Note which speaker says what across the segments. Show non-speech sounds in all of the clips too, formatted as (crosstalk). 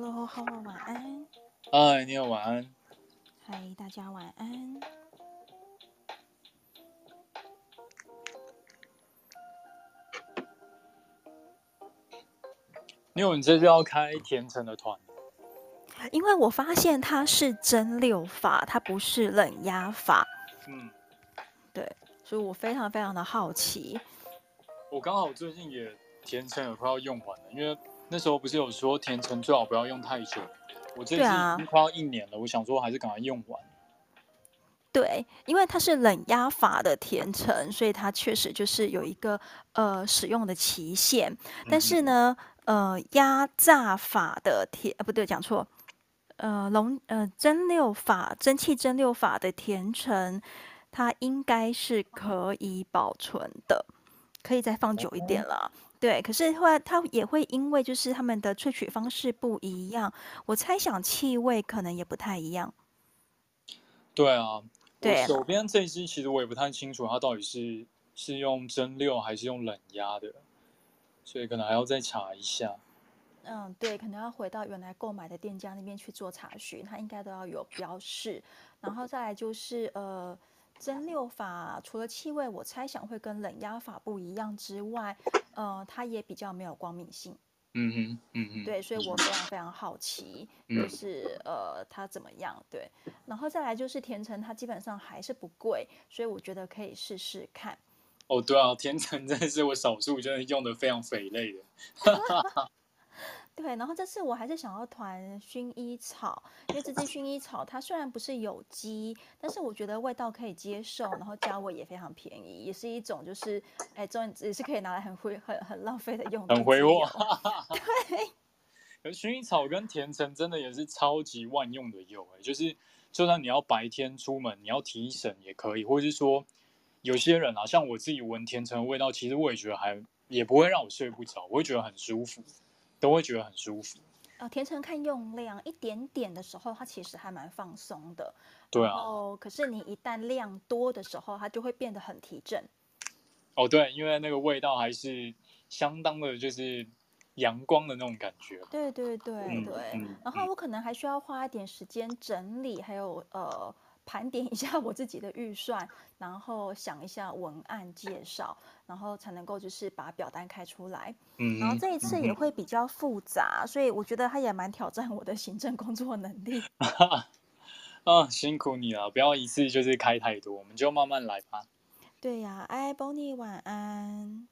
Speaker 1: Hello，好，晚安。
Speaker 2: 嗨，你好，晚安。
Speaker 1: 嗨，大家晚安。
Speaker 2: 因为你这就要开甜橙的团，
Speaker 1: 因为我发现它是蒸馏法，它不是冷压法。
Speaker 2: 嗯，
Speaker 1: 对，所以我非常非常的好奇。
Speaker 2: 我刚好最近也甜橙也快要用完了，因为那时候不是有说甜橙最好不要用太久。我这次已经快要一年了，啊、我想说还是赶快用完。
Speaker 1: 对，因为它是冷压法的甜橙，所以它确实就是有一个呃使用的期限。但是呢，嗯、呃，压榨法的甜呃不对，讲错，呃龙呃蒸馏法蒸汽蒸馏法的甜橙，它应该是可以保存的，可以再放久一点了。嗯对，可是后来它也会因为就是他们的萃取方式不一样，我猜想气味可能也不太一样。
Speaker 2: 对啊，对，手边这一支其实我也不太清楚它到底是是用蒸馏还是用冷压的，所以可能还要再查一下。
Speaker 1: 嗯，对，可能要回到原来购买的店家那边去做查询，它应该都要有标示。然后再来就是呃。蒸馏法除了气味，我猜想会跟冷压法不一样之外，呃，它也比较没有光敏性。
Speaker 2: 嗯哼，嗯哼，
Speaker 1: 对，所以我非常非常好奇，就是呃，它怎么样？对，然后再来就是甜橙，它基本上还是不贵，所以我觉得可以试试看。
Speaker 2: 哦，对啊，甜橙真的是我少数真的用的非常肥类的。(laughs)
Speaker 1: 对，然后这次我还是想要团薰衣草，因为这支薰衣草它虽然不是有机，但是我觉得味道可以接受，然后价位也非常便宜，也是一种就是哎，这也是可以拿来很挥很很浪费的用的。
Speaker 2: 很挥霍。(laughs)
Speaker 1: 对。(laughs)
Speaker 2: 可薰衣草跟甜橙真的也是超级万用的油，哎，就是就算你要白天出门，你要提神也可以，或者是说有些人啊，像我自己闻甜橙的味道，其实我也觉得还也不会让我睡不着，我会觉得很舒服。都会觉得很舒服。
Speaker 1: 呃，甜橙看用量，一点点的时候，它其实还蛮放松的。
Speaker 2: 对啊。
Speaker 1: 哦，可是你一旦量多的时候，它就会变得很提振。
Speaker 2: 哦，对，因为那个味道还是相当的，就是阳光的那种感觉。
Speaker 1: 对对对对。嗯，然后我可能还需要花一点时间整理，还有呃。盘点一下我自己的预算，(laughs) 然后想一下文案介绍，然后才能够就是把表单开出来。嗯，然后这一次也会比较复杂，所以我觉得它也蛮挑战我的行政工作能力。(laughs)
Speaker 2: 啊，辛苦你了，不要一次就是开太多，我们就慢慢来吧。
Speaker 1: 对呀，哎，Bonnie 晚安。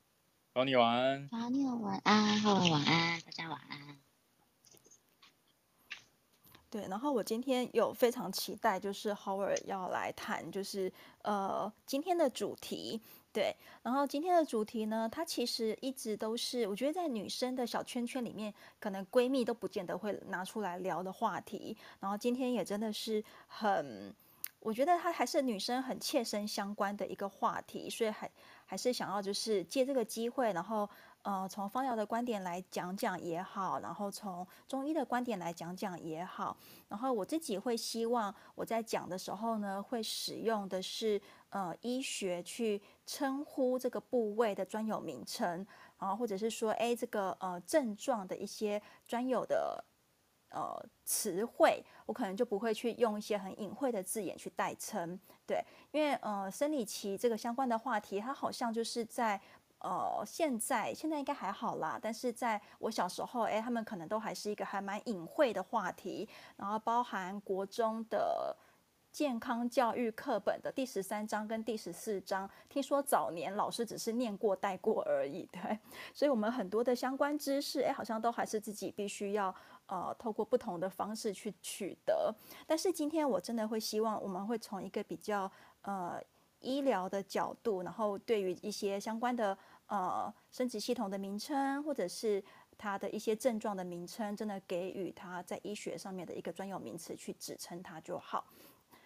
Speaker 2: Bonnie 晚安。
Speaker 3: Bonnie 晚安，好晚安，大家晚安。
Speaker 1: 对，然后我今天有非常期待，就是 Howard 要来谈，就是呃今天的主题。对，然后今天的主题呢，它其实一直都是我觉得在女生的小圈圈里面，可能闺蜜都不见得会拿出来聊的话题。然后今天也真的是很，我觉得它还是女生很切身相关的一个话题，所以还还是想要就是借这个机会，然后。呃，从方疗的观点来讲讲也好，然后从中医的观点来讲讲也好，然后我自己会希望我在讲的时候呢，会使用的是呃医学去称呼这个部位的专有名称，然后或者是说，哎，这个呃症状的一些专有的呃词汇，我可能就不会去用一些很隐晦的字眼去代称，对，因为呃生理期这个相关的话题，它好像就是在。呃，现在现在应该还好啦，但是在我小时候，哎，他们可能都还是一个还蛮隐晦的话题，然后包含国中的健康教育课本的第十三章跟第十四章，听说早年老师只是念过带过而已，(laughs) 对，所以我们很多的相关知识，哎，好像都还是自己必须要呃透过不同的方式去取得。但是今天我真的会希望我们会从一个比较呃。医疗的角度，然后对于一些相关的呃生殖系统的名称，或者是它的一些症状的名称，真的给予它在医学上面的一个专有名词去指称它就好。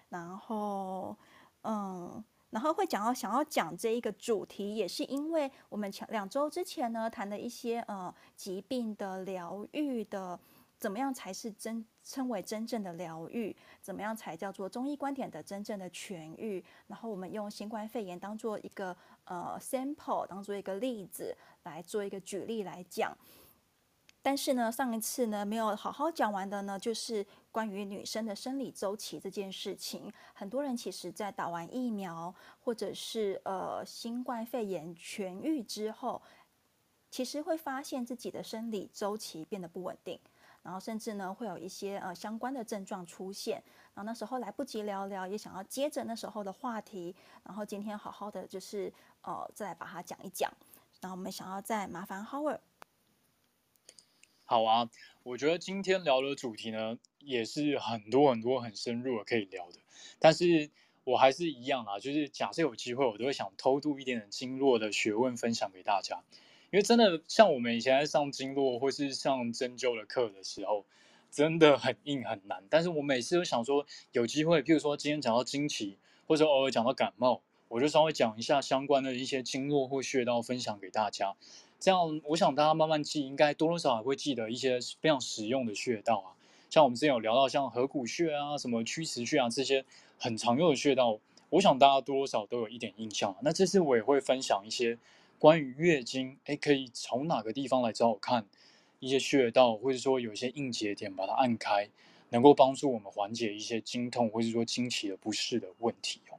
Speaker 1: 然后，嗯，然后会讲到想要讲这一个主题，也是因为我们前两周之前呢谈的一些呃疾病的疗愈的。怎么样才是真称为真正的疗愈？怎么样才叫做中医观点的真正的痊愈？然后我们用新冠肺炎当做一个呃 sample，当做一个例子来做一个举例来讲。但是呢，上一次呢没有好好讲完的呢，就是关于女生的生理周期这件事情。很多人其实在打完疫苗，或者是呃新冠肺炎痊愈之后，其实会发现自己的生理周期变得不稳定，然后甚至呢会有一些呃相关的症状出现。然后那时候来不及聊聊，也想要接着那时候的话题，然后今天好好的就是呃再来把它讲一讲。然后我们想要再麻烦 Howard。
Speaker 2: 好啊，我觉得今天聊的主题呢，也是很多很多很深入的可以聊的。但是我还是一样啊，就是假设有机会，我都会想偷渡一点点经络的学问分享给大家。因为真的像我们以前在上经络或是上针灸的课的时候，真的很硬很难。但是我每次都想说，有机会，譬如说今天讲到经期，或者偶尔讲到感冒，我就稍微讲一下相关的一些经络或穴道分享给大家。这样，我想大家慢慢记，应该多多少少会记得一些非常实用的穴道啊。像我们之前有聊到，像合谷穴啊、什么曲池穴啊这些很常用的穴道，我想大家多多少少都有一点印象。那这次我也会分享一些关于月经，哎，可以从哪个地方来找我看一些穴道，或者说有一些硬节点把它按开，能够帮助我们缓解一些经痛或者说经期的不适的问题哦。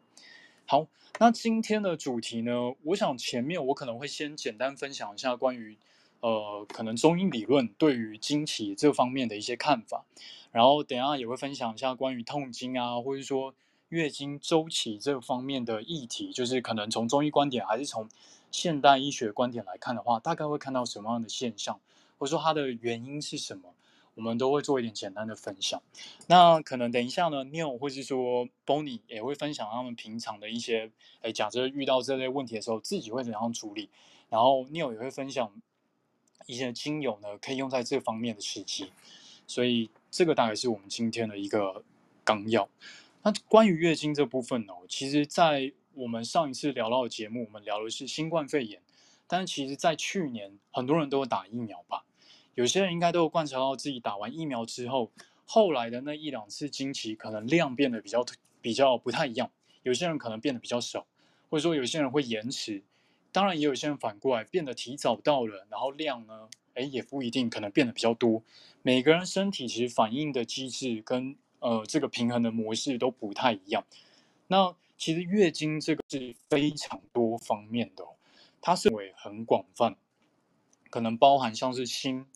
Speaker 2: 好。那今天的主题呢，我想前面我可能会先简单分享一下关于，呃，可能中医理论对于经期这方面的一些看法，然后等下也会分享一下关于痛经啊，或者说月经周期这方面的议题，就是可能从中医观点还是从现代医学观点来看的话，大概会看到什么样的现象，或者说它的原因是什么。我们都会做一点简单的分享，那可能等一下呢，Neil 或是说 Bonnie 也会分享他们平常的一些，哎，假设遇到这类问题的时候，自己会怎样处理，然后 Neil 也会分享一些精油呢，可以用在这方面的时机，所以这个大概是我们今天的一个纲要。那关于月经这部分呢，其实，在我们上一次聊到的节目，我们聊的是新冠肺炎，但是其实在去年，很多人都有打疫苗吧。有些人应该都有观察到自己打完疫苗之后，后来的那一两次经期可能量变得比较比较不太一样。有些人可能变得比较少，或者说有些人会延迟。当然，也有些人反过来变得提早到了，然后量呢，诶也不一定可能变得比较多。每个人身体其实反应的机制跟呃这个平衡的模式都不太一样。那其实月经这个是非常多方面的，它是会很广泛，可能包含像是心。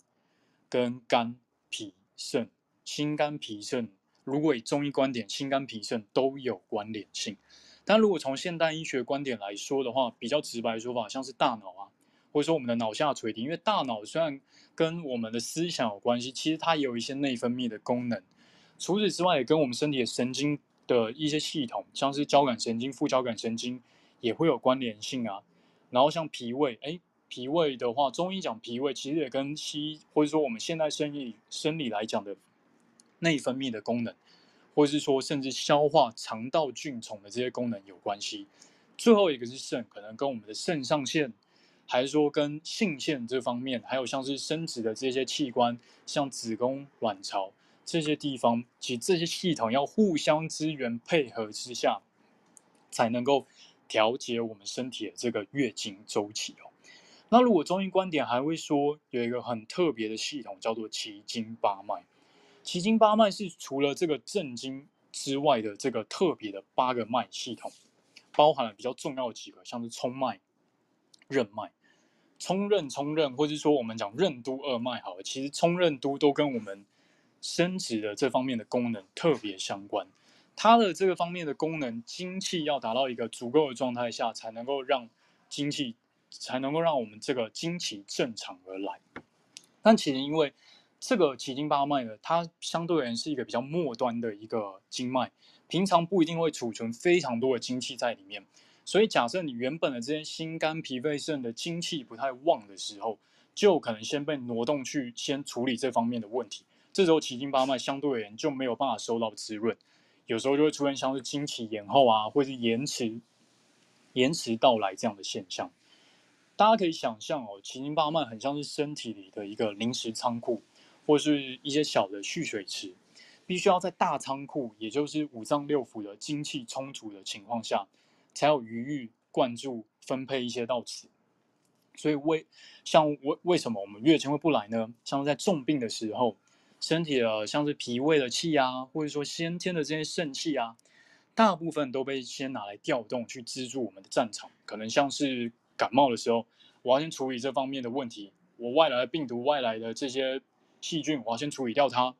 Speaker 2: 跟肝、脾、肾、心、肝、脾、肾，如果以中医观点，心、肝、脾、肾都有关联性。但如果从现代医学观点来说的话，比较直白的说法，像是大脑啊，或者说我们的脑下垂体，因为大脑虽然跟我们的思想有关系，其实它也有一些内分泌的功能。除此之外，也跟我们身体的神经的一些系统，像是交感神经、副交感神经，也会有关联性啊。然后像脾胃，哎。脾胃的话，中医讲脾胃，其实也跟西医或者说我们现代生理生理来讲的内分泌的功能，或者是说甚至消化肠道菌丛的这些功能有关系。最后一个是肾，可能跟我们的肾上腺，还是说跟性腺这方面，还有像是生殖的这些器官，像子宫、卵巢这些地方，其实这些系统要互相支援配合之下，才能够调节我们身体的这个月经周期哦。那如果中医观点还会说有一个很特别的系统叫做奇经八脉，奇经八脉是除了这个正经之外的这个特别的八个脉系统，包含了比较重要的几个，像是冲脉、任脉、冲任、冲任，或者说我们讲任督二脉，好，其实冲任督都跟我们生殖的这方面的功能特别相关。它的这个方面的功能，精气要达到一个足够的状态下，才能够让精气。才能够让我们这个精气正常而来。但其实因为这个奇经八脉呢，它相对而言是一个比较末端的一个经脉，平常不一定会储存非常多的精气在里面。所以假设你原本的这些心肝脾肺肾的精气不太旺的时候，就可能先被挪动去先处理这方面的问题。这时候奇经八脉相对而言就没有办法收到滋润，有时候就会出现像是经期延后啊，或是延迟延迟到来这样的现象。大家可以想象哦，奇经八脉很像是身体里的一个临时仓库，或是一些小的蓄水池，必须要在大仓库，也就是五脏六腑的精气充足的情况下，才有余裕灌注分配一些到此。所以为像为为什么我们月经会不来呢？像在重病的时候，身体的像是脾胃的气啊，或者说先天的这些肾气啊，大部分都被先拿来调动去资助我们的战场。可能像是感冒的时候，我要先处理这方面的问题，我外来的病毒、外来的这些细菌，我要先处理掉它。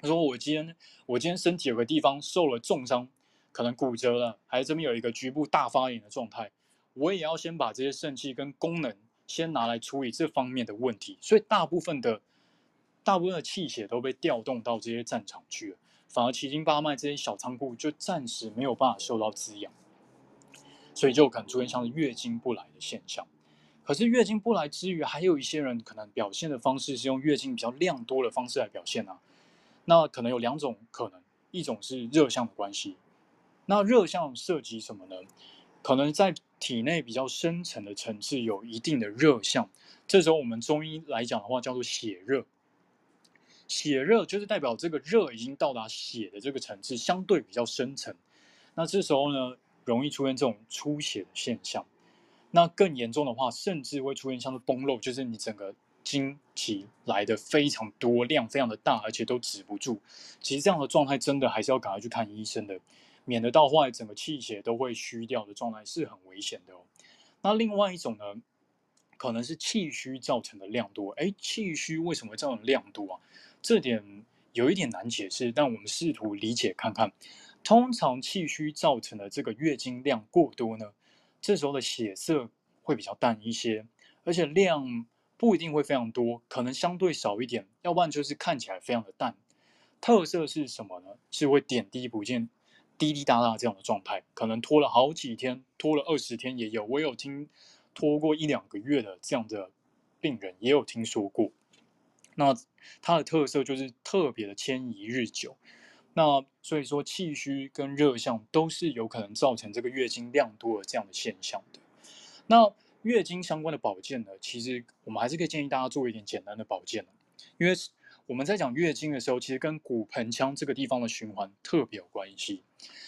Speaker 2: 他说我今天我今天身体有个地方受了重伤，可能骨折了，还是这边有一个局部大发炎的状态。我也要先把这些肾气跟功能先拿来处理这方面的问题，所以大部分的大部分的气血都被调动到这些战场去了，反而奇经八脉这些小仓库就暂时没有办法受到滋养，所以就可能出现像是月经不来的现象。可是月经不来之余，还有一些人可能表现的方式是用月经比较量多的方式来表现啊，那可能有两种可能，一种是热象的关系，那热象涉及什么呢？可能在体内比较深层的层次有一定的热象，这时候我们中医来讲的话叫做血热。血热就是代表这个热已经到达血的这个层次，相对比较深层。那这时候呢，容易出现这种出血的现象。那更严重的话，甚至会出现像是崩漏，就是你整个经期来的非常多，量非常的大，而且都止不住。其实这样的状态真的还是要赶快去看医生的。免得到后来整个气血都会虚掉的状态是很危险的哦。那另外一种呢，可能是气虚造成的量多。哎，气虚为什么会造成量多啊？这点有一点难解释，但我们试图理解看看。通常气虚造成的这个月经量过多呢，这时候的血色会比较淡一些，而且量不一定会非常多，可能相对少一点，要不然就是看起来非常的淡。特色是什么呢？是会点滴不见。滴滴答答这样的状态，可能拖了好几天，拖了二十天也有。我有听拖过一两个月的这样的病人，也有听说过。那它的特色就是特别的迁移日久。那所以说气虚跟热象都是有可能造成这个月经量多的这样的现象的。那月经相关的保健呢，其实我们还是可以建议大家做一点简单的保健，因为我们在讲月经的时候，其实跟骨盆腔这个地方的循环特别有关系。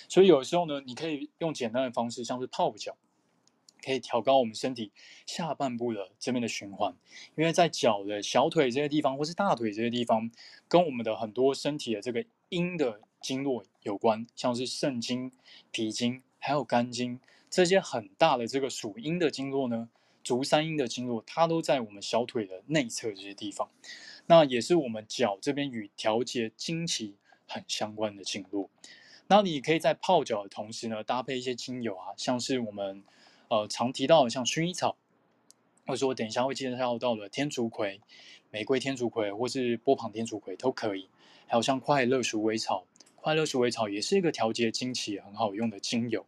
Speaker 2: 所以有时候呢，你可以用简单的方式，像是泡脚，可以调高我们身体下半部的这边的循环。因为在脚的小腿这些地方，或是大腿这些地方，跟我们的很多身体的这个阴的经络有关，像是肾经、脾经，还有肝经这些很大的这个属阴的经络呢，足三阴的经络，它都在我们小腿的内侧这些地方。那也是我们脚这边与调节经期很相关的经络。那你可以在泡脚的同时呢，搭配一些精油啊，像是我们呃常提到的像薰衣草，或者说等一下会介绍到的天竺葵、玫瑰天竺葵或是波旁天竺葵都可以。还有像快乐鼠尾草，快乐鼠尾草也是一个调节经期很好用的精油。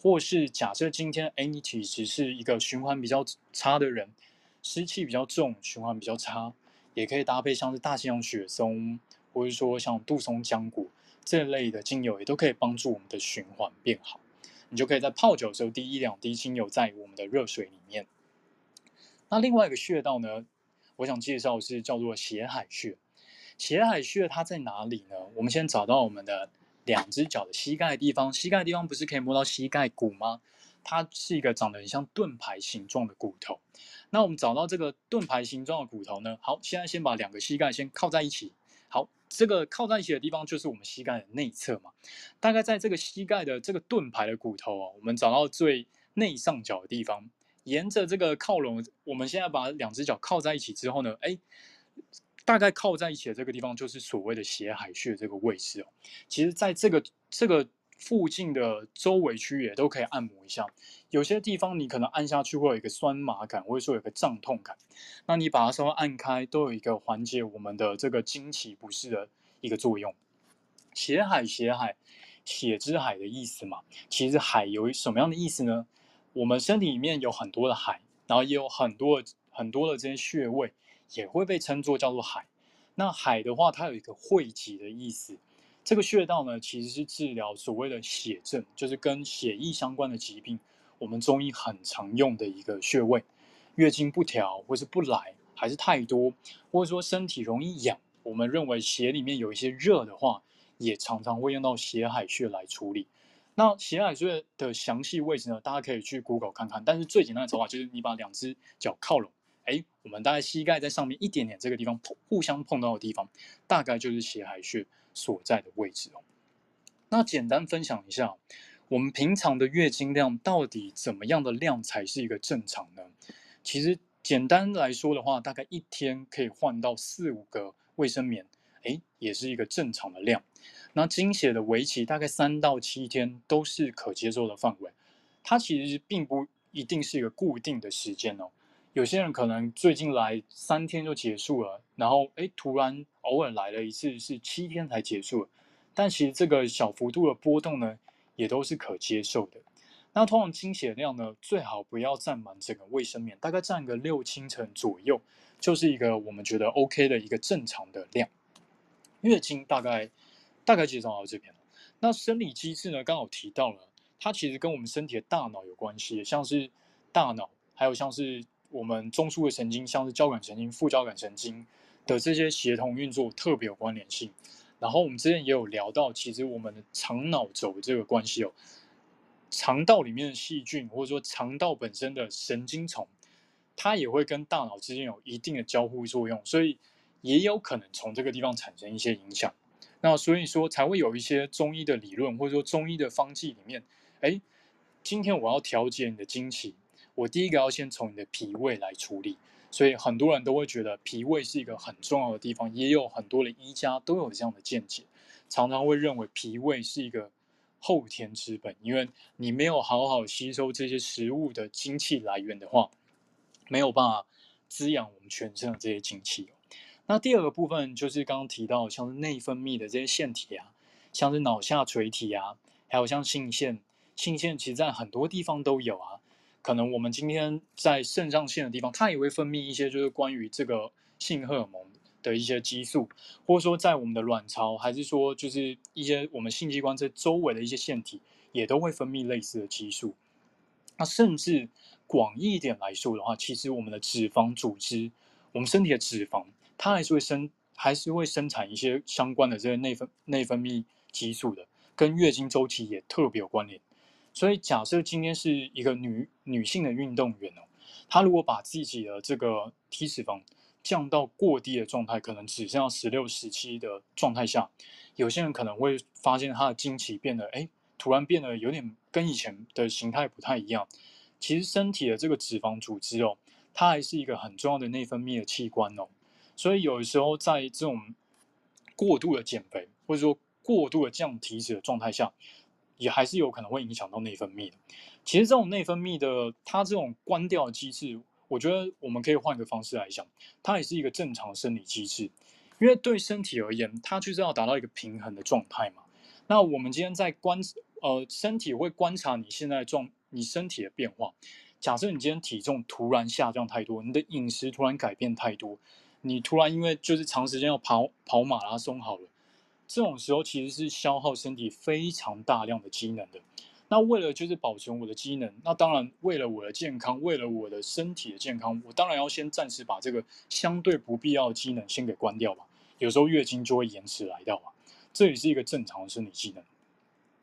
Speaker 2: 或是假设今天哎你体质是一个循环比较差的人，湿气比较重，循环比较差。也可以搭配像是大西洋雪松，或者说像杜松浆果这类的精油，也都可以帮助我们的循环变好。你就可以在泡脚的时候滴一两滴精油在我们的热水里面。那另外一个穴道呢，我想介绍是叫做血海穴。血海穴它在哪里呢？我们先找到我们的两只脚的膝盖的地方，膝盖的地方不是可以摸到膝盖骨吗？它是一个长得很像盾牌形状的骨头。那我们找到这个盾牌形状的骨头呢？好，现在先把两个膝盖先靠在一起。好，这个靠在一起的地方就是我们膝盖的内侧嘛。大概在这个膝盖的这个盾牌的骨头哦，我们找到最内上角的地方，沿着这个靠拢，我们现在把两只脚靠在一起之后呢，哎，大概靠在一起的这个地方就是所谓的斜海穴这个位置哦。其实，在这个这个。附近的周围区域也都可以按摩一下，有些地方你可能按下去会有一个酸麻感，或者说有个胀痛感，那你把它稍微按开，都有一个缓解我们的这个经期不适的一个作用。血海，血海，血之海的意思嘛，其实海有什么样的意思呢？我们身体里面有很多的海，然后也有很多很多的这些穴位，也会被称作叫做海。那海的话，它有一个汇集的意思。这个穴道呢，其实是治疗所谓的血症，就是跟血液相关的疾病，我们中医很常用的一个穴位。月经不调，或是不来，还是太多，或者说身体容易痒，我们认为血里面有一些热的话，也常常会用到血海穴来处理。那血海穴的详细位置呢，大家可以去 Google 看看。但是最简单的手法就是你把两只脚靠拢，哎，我们大概膝盖在上面一点点这个地方碰互相碰到的地方，大概就是血海穴所在的位置哦。那简单分享一下，我们平常的月经量到底怎么样的量才是一个正常呢？其实简单来说的话，大概一天可以换到四五个卫生棉，哎，也是一个正常的量。那经血的为期大概三到七天都是可接受的范围，它其实并不一定是一个固定的时间哦。有些人可能最近来三天就结束了，然后诶突然偶尔来了一次是七天才结束，但其实这个小幅度的波动呢，也都是可接受的。那通常经血量呢，最好不要占满整个卫生棉，大概占个六七成左右，就是一个我们觉得 OK 的一个正常的量。月经大概。大概介绍到这边。那生理机制呢？刚好提到了，它其实跟我们身体的大脑有关系，像是大脑，还有像是我们中枢的神经，像是交感神经、副交感神经的这些协同运作特别有关联性。然后我们之前也有聊到，其实我们的肠脑轴这个关系哦，肠道里面的细菌，或者说肠道本身的神经丛，它也会跟大脑之间有一定的交互作用，所以也有可能从这个地方产生一些影响。那所以说才会有一些中医的理论，或者说中医的方剂里面，哎，今天我要调节你的经期，我第一个要先从你的脾胃来处理。所以很多人都会觉得脾胃是一个很重要的地方，也有很多的医家都有这样的见解，常常会认为脾胃是一个后天之本，因为你没有好好吸收这些食物的精气来源的话，没有办法滋养我们全身的这些精气。那第二个部分就是刚刚提到，像是内分泌的这些腺体啊，像是脑下垂体啊，还有像性腺，性腺其实在很多地方都有啊。可能我们今天在肾上腺的地方，它也会分泌一些就是关于这个性荷尔蒙的一些激素，或者说在我们的卵巢，还是说就是一些我们性器官这周围的一些腺体，也都会分泌类似的激素。那甚至广义一点来说的话，其实我们的脂肪组织，我们身体的脂肪。它还是会生，还是会生产一些相关的这个内分内分泌激素的，跟月经周期也特别有关联。所以假设今天是一个女女性的运动员哦，她如果把自己的这个体脂肪降到过低的状态，可能只剩下十六、十七的状态下，有些人可能会发现她的经期变得，哎，突然变得有点跟以前的形态不太一样。其实身体的这个脂肪组织哦，它还是一个很重要的内分泌的器官哦。所以有的时候在这种过度的减肥，或者说过度的降体脂的状态下，也还是有可能会影响到内分泌的。其实这种内分泌的它这种关掉机制，我觉得我们可以换个方式来想，它也是一个正常生理机制。因为对身体而言，它就是要达到一个平衡的状态嘛。那我们今天在观呃身体会观察你现在状你身体的变化。假设你今天体重突然下降太多，你的饮食突然改变太多。你突然因为就是长时间要跑跑马拉松好了，这种时候其实是消耗身体非常大量的机能的。那为了就是保存我的机能，那当然为了我的健康，为了我的身体的健康，我当然要先暂时把这个相对不必要的机能先给关掉吧。有时候月经就会延迟来到啊，这也是一个正常的生理机能。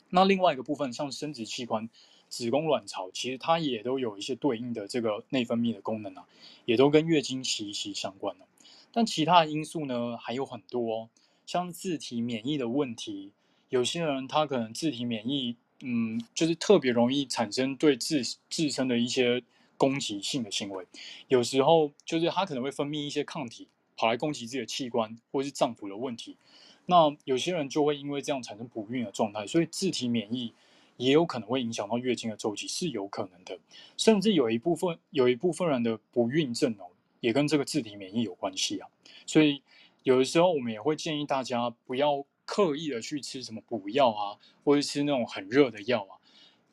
Speaker 2: 那另外一个部分，像生殖器官、子宫、卵巢，其实它也都有一些对应的这个内分泌的功能啊，也都跟月经息息相关了。但其他的因素呢，还有很多哦，像自体免疫的问题，有些人他可能自体免疫，嗯，就是特别容易产生对自自身的一些攻击性的行为，有时候就是他可能会分泌一些抗体，跑来攻击自己的器官或者是脏腑的问题。那有些人就会因为这样产生不孕的状态，所以自体免疫也有可能会影响到月经的周期，是有可能的，甚至有一部分有一部分人的不孕症哦。也跟这个自体免疫有关系啊，所以有的时候我们也会建议大家不要刻意的去吃什么补药啊，或者吃那种很热的药啊。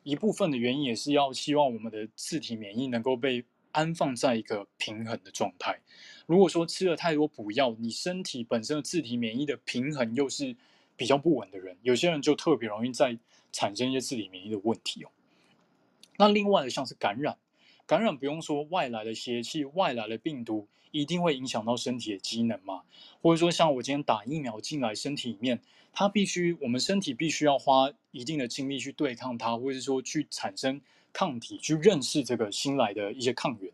Speaker 2: 一部分的原因也是要希望我们的自体免疫能够被安放在一个平衡的状态。如果说吃了太多补药，你身体本身的自体免疫的平衡又是比较不稳的人，有些人就特别容易再产生一些自体免疫的问题哦。那另外的像是感染。感染不用说，外来的邪气、外来的病毒一定会影响到身体的机能嘛？或者说，像我今天打疫苗进来身体里面，它必须我们身体必须要花一定的精力去对抗它，或者是说去产生抗体，去认识这个新来的一些抗原。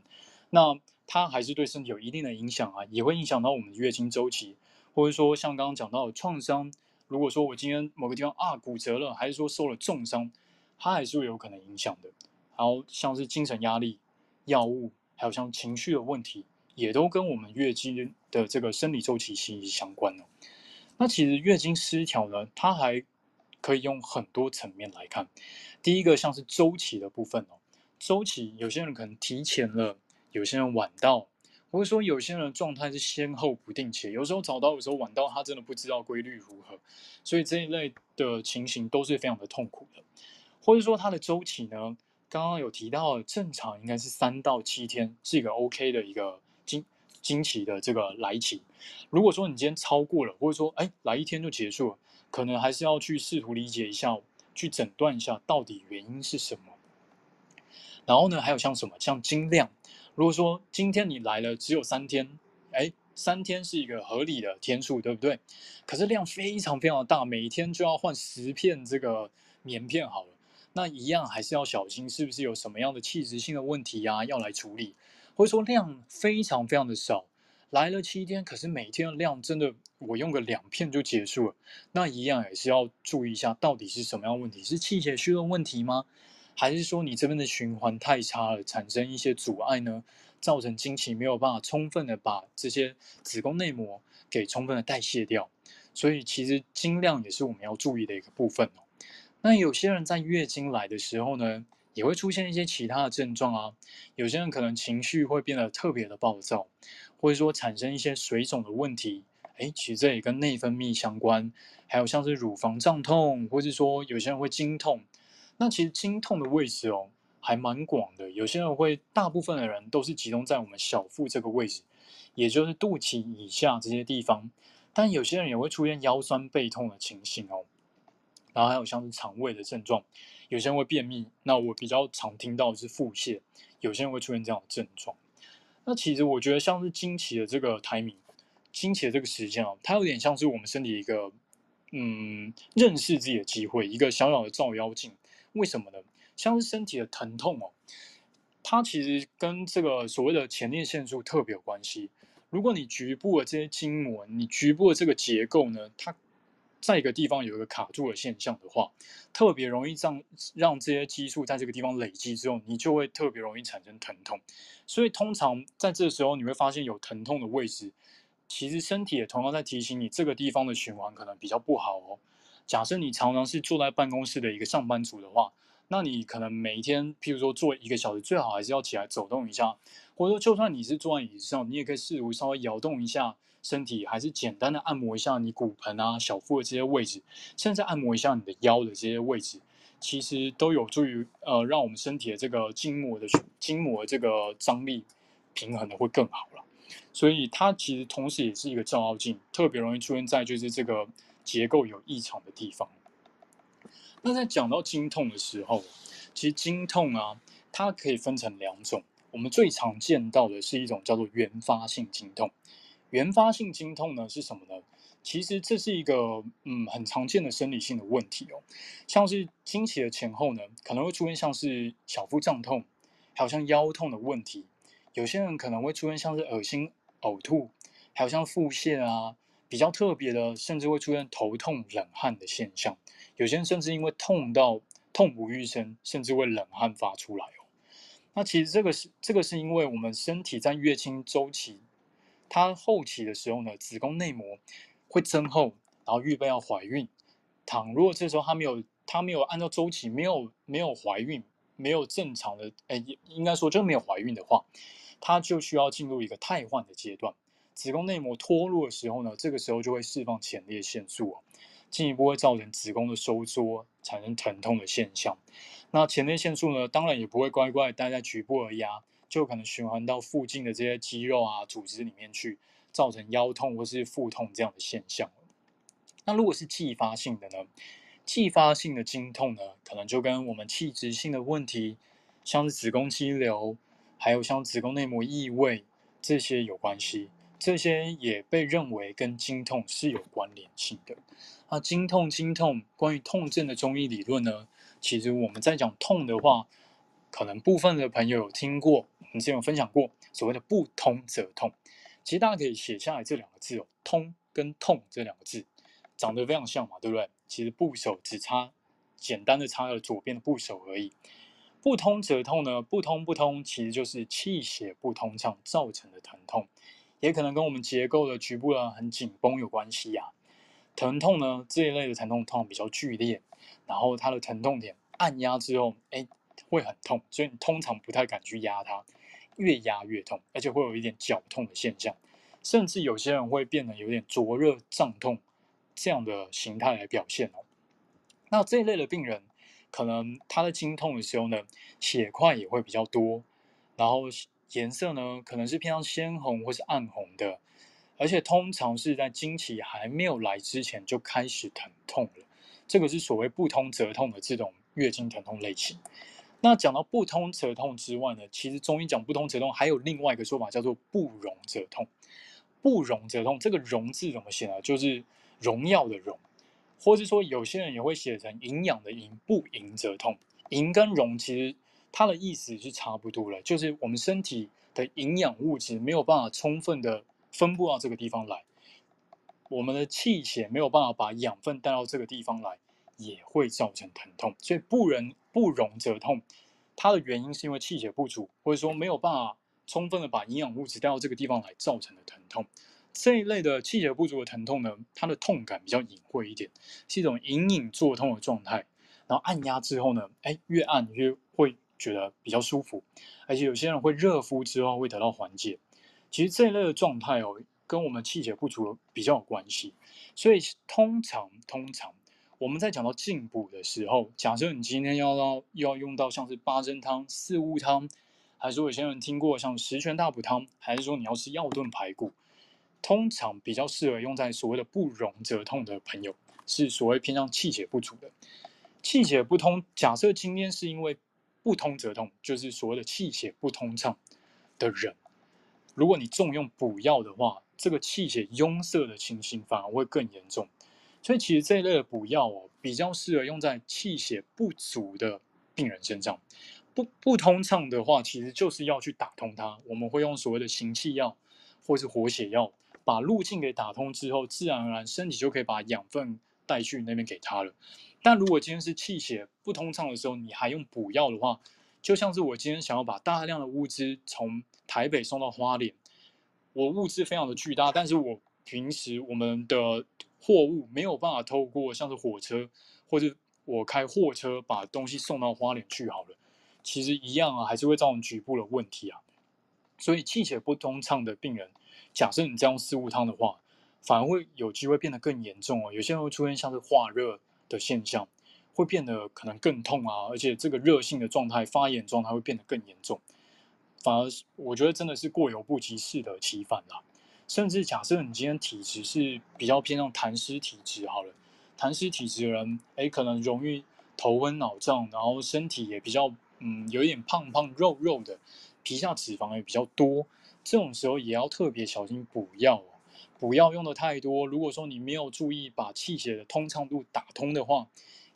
Speaker 2: 那它还是对身体有一定的影响啊，也会影响到我们的月经周期，或者说像刚刚讲到的创伤，如果说我今天某个地方啊骨折了，还是说受了重伤，它还是会有可能影响的。然后像是精神压力、药物，还有像情绪的问题，也都跟我们月经的这个生理周期息息相关哦。那其实月经失调呢，它还可以用很多层面来看。第一个像是周期的部分哦，周期有些人可能提前了。有些人晚到，或者说有些人状态是先后不定期，有时候早到，有时候晚到，他真的不知道规律如何，所以这一类的情形都是非常的痛苦的。或者说他的周期呢，刚刚有提到正常应该是三到七天是一个 OK 的一个经经期的这个来期。如果说你今天超过了，或者说哎来一天就结束了，可能还是要去试图理解一下，去诊断一下到底原因是什么。然后呢，还有像什么像精量。如果说今天你来了只有三天，哎，三天是一个合理的天数，对不对？可是量非常非常大，每天就要换十片这个棉片好了，那一样还是要小心，是不是有什么样的器质性的问题呀、要来处理，或者说量非常非常的少，来了七天，可是每天的量真的我用个两片就结束了，那一样也是要注意一下，到底是什么样的问题？是气血虚的问题吗？还是说你这边的循环太差了，产生一些阻碍呢，造成经期没有办法充分的把这些子宫内膜给充分的代谢掉，所以其实经量也是我们要注意的一个部分哦。那有些人在月经来的时候呢，也会出现一些其他的症状啊，有些人可能情绪会变得特别的暴躁，或者说产生一些水肿的问题，诶，其实这也跟内分泌相关，还有像是乳房胀痛，或是说有些人会经痛。那其实经痛的位置哦，还蛮广的。有些人会，大部分的人都是集中在我们小腹这个位置，也就是肚脐以下这些地方。但有些人也会出现腰酸背痛的情形哦。然后还有像是肠胃的症状，有些人会便秘。那我比较常听到的是腹泻，有些人会出现这样的症状。那其实我觉得像是经期的这个 timing，经期的这个时间哦，它有点像是我们身体一个嗯认识自己的机会，一个小小的照妖镜。为什么呢？像是身体的疼痛哦，它其实跟这个所谓的前列腺素特别有关系。如果你局部的这些筋膜，你局部的这个结构呢，它在一个地方有一个卡住的现象的话，特别容易让让这些激素在这个地方累积之后，你就会特别容易产生疼痛。所以通常在这时候，你会发现有疼痛的位置，其实身体也同样在提醒你，这个地方的循环可能比较不好哦。假设你常常是坐在办公室的一个上班族的话，那你可能每一天，譬如说坐一个小时，最好还是要起来走动一下，或者说就算你是坐在椅子上，你也可以试图稍微摇动一下身体，还是简单的按摩一下你骨盆啊、小腹的这些位置，甚至按摩一下你的腰的这些位置，其实都有助于呃让我们身体的这个筋膜的筋膜的这个张力平衡的会更好了。所以它其实同时也是一个照妖镜，特别容易出现在就是这个。结构有异常的地方。那在讲到经痛的时候，其实经痛啊，它可以分成两种。我们最常见到的是一种叫做原发性经痛。原发性经痛呢是什么呢？其实这是一个嗯很常见的生理性的问题哦。像是经期的前后呢，可能会出现像是小腹胀痛，还有像腰痛的问题。有些人可能会出现像是恶心、呕吐，还有像腹泻啊。比较特别的，甚至会出现头痛、冷汗的现象。有些人甚至因为痛到痛不欲生，甚至会冷汗发出来哦。那其实这个是这个是因为我们身体在月经周期，它后期的时候呢，子宫内膜会增厚，然后预备要怀孕。倘若这时候它没有它没有按照周期，没有没有怀孕，没有正常的，哎，应该说就没有怀孕的话，它就需要进入一个汰换的阶段。子宫内膜脱落的时候呢，这个时候就会释放前列腺素哦，进一步会造成子宫的收缩，产生疼痛的现象。那前列腺素呢，当然也不会乖乖待在局部而已啊，就可能循环到附近的这些肌肉啊、组织里面去，造成腰痛或是腹痛这样的现象。那如果是继发性的呢？继发性的经痛呢，可能就跟我们器质性的问题，像是子宫肌瘤。还有像子宫内膜异位这些有关系，这些也被认为跟经痛是有关联性的。那经痛，经痛，关于痛症的中医理论呢？其实我们在讲痛的话，可能部分的朋友有听过，我们之前有分享过所谓的不通则痛。其实大家可以写下来这两个字哦，通跟痛这两个字长得非常像嘛，对不对？其实部首只差简单的差了左边的部首而已。不通则痛呢，不通不通，其实就是气血不通畅造成的疼痛，也可能跟我们结构的局部呢很紧绷有关系呀、啊。疼痛呢这一类的疼痛通常比较剧烈，然后它的疼痛点按压之后，哎，会很痛，所以你通常不太敢去压它，越压越痛，而且会有一点绞痛的现象，甚至有些人会变得有点灼热胀痛这样的形态来表现哦。那这一类的病人。可能他的经痛的时候呢，血块也会比较多，然后颜色呢可能是偏向鲜红或是暗红的，而且通常是在经期还没有来之前就开始疼痛了。这个是所谓不通则痛的这种月经疼痛类型。那讲到不通则痛之外呢，其实中医讲不通则痛还有另外一个说法叫做不容则痛。不容则痛，这个容字怎么写呢？就是荣耀的荣。或是说，有些人也会写成营养的营，不营则痛。营跟荣其实它的意思是差不多的，就是我们身体的营养物质没有办法充分的分布到这个地方来，我们的气血没有办法把养分带到这个地方来，也会造成疼痛。所以不人不溶则痛，它的原因是因为气血不足，或者说没有办法充分的把营养物质带到这个地方来造成的疼痛。这一类的气血不足的疼痛呢，它的痛感比较隐晦一点，是一种隐隐作痛的状态。然后按压之后呢，哎，越按越会觉得比较舒服，而且有些人会热敷之后会得到缓解。其实这一类的状态哦，跟我们气血不足比较有关系。所以通常通常我们在讲到进补的时候，假设你今天要到要用到像是八珍汤、四物汤，还是说有些人听过像十全大补汤，还是说你要吃药炖排骨？通常比较适合用在所谓的不容则痛的朋友，是所谓偏向气血不足的。气血不通，假设今天是因为不通则痛，就是所谓的气血不通畅的人，如果你重用补药的话，这个气血壅塞的情形反而会更严重。所以其实这一类的补药哦，比较适合用在气血不足的病人身上。不不通畅的话，其实就是要去打通它。我们会用所谓的行气药或是活血药。把路径给打通之后，自然而然身体就可以把养分带去那边给他了。但如果今天是气血不通畅的时候，你还用补药的话，就像是我今天想要把大量的物资从台北送到花莲，我物资非常的巨大，但是我平时我们的货物没有办法透过像是火车或者我开货车把东西送到花莲去好了，其实一样啊，还是会造成局部的问题啊。所以气血不通畅的病人。假设你这样用四物汤的话，反而会有机会变得更严重哦。有些人会出现像是化热的现象，会变得可能更痛啊，而且这个热性的状态、发炎状态会变得更严重。反而我觉得真的是过犹不及，适得其反啦。甚至假设你今天体质是比较偏向痰湿体质，好了，痰湿体质的人，诶，可能容易头昏脑胀，然后身体也比较嗯，有一点胖胖肉肉的，皮下脂肪也比较多。这种时候也要特别小心补药哦，补药用的太多，如果说你没有注意把气血的通畅度打通的话，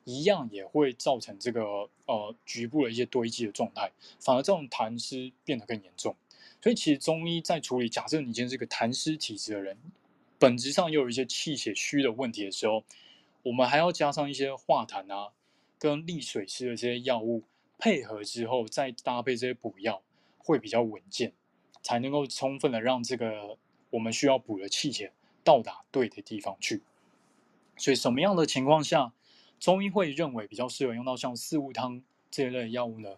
Speaker 2: 一样也会造成这个呃局部的一些堆积的状态，反而这种痰湿变得更严重。所以其实中医在处理，假设你今天是个痰湿体质的人，本质上又有一些气血虚的问题的时候，我们还要加上一些化痰啊，跟利水湿的这些药物配合之后，再搭配这些补药，会比较稳健。才能够充分的让这个我们需要补的气血到达对的地方去。所以什么样的情况下，中医会认为比较适合用到像四物汤这一类药物呢？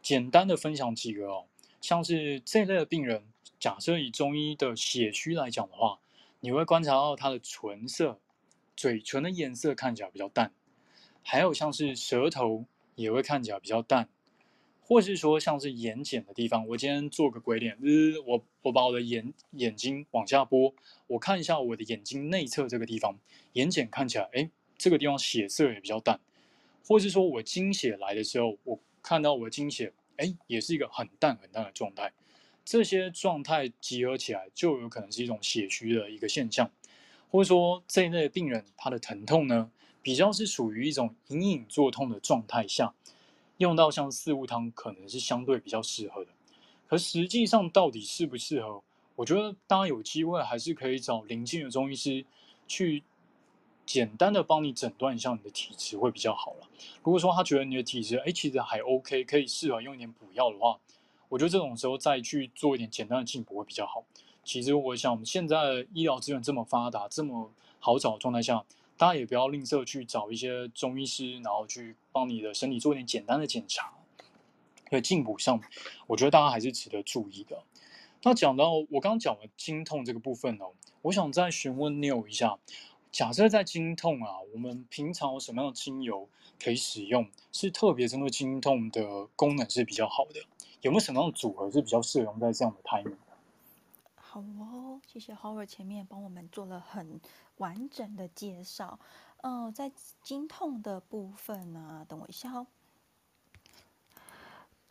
Speaker 2: 简单的分享几个哦，像是这类的病人，假设以中医的血虚来讲的话，你会观察到他的唇色、嘴唇的颜色看起来比较淡，还有像是舌头也会看起来比较淡。或是说像是眼睑的地方，我今天做个鬼脸，呃，我我把我的眼眼睛往下拨，我看一下我的眼睛内侧这个地方，眼睑看起来，哎，这个地方血色也比较淡。或是说我经血来的时候，我看到我的经血哎，也是一个很淡很淡的状态。这些状态集合起来，就有可能是一种血虚的一个现象，或者说这一类的病人他的疼痛呢，比较是属于一种隐隐作痛的状态下，用到像四物汤可能是相对比较适合的。可实际上到底适不适合，我觉得大家有机会还是可以找邻近的中医师去简单的帮你诊断一下你的体质会比较好了。如果说他觉得你的体质哎其实还 OK，可以适合用一点补药的话。我觉得这种时候再去做一点简单的进补会比较好。其实我想，我们现在的医疗资源这么发达、这么好找的状态下，大家也不要吝啬去找一些中医师，然后去帮你的身体做一点简单的检查。所以进补上，我觉得大家还是值得注意的。那讲到我刚刚讲了经痛这个部分呢，我想再询问 Neil 一下：假设在经痛啊，我们平常有什么样的精油可以使用，是特别针对经痛的功能是比较好的？有没有什么样的组合是比较适用在这样的态呢
Speaker 1: 好哦，谢谢 Howard 前面帮我们做了很完整的介绍。嗯、在经痛的部分呢、啊，等我一下哦。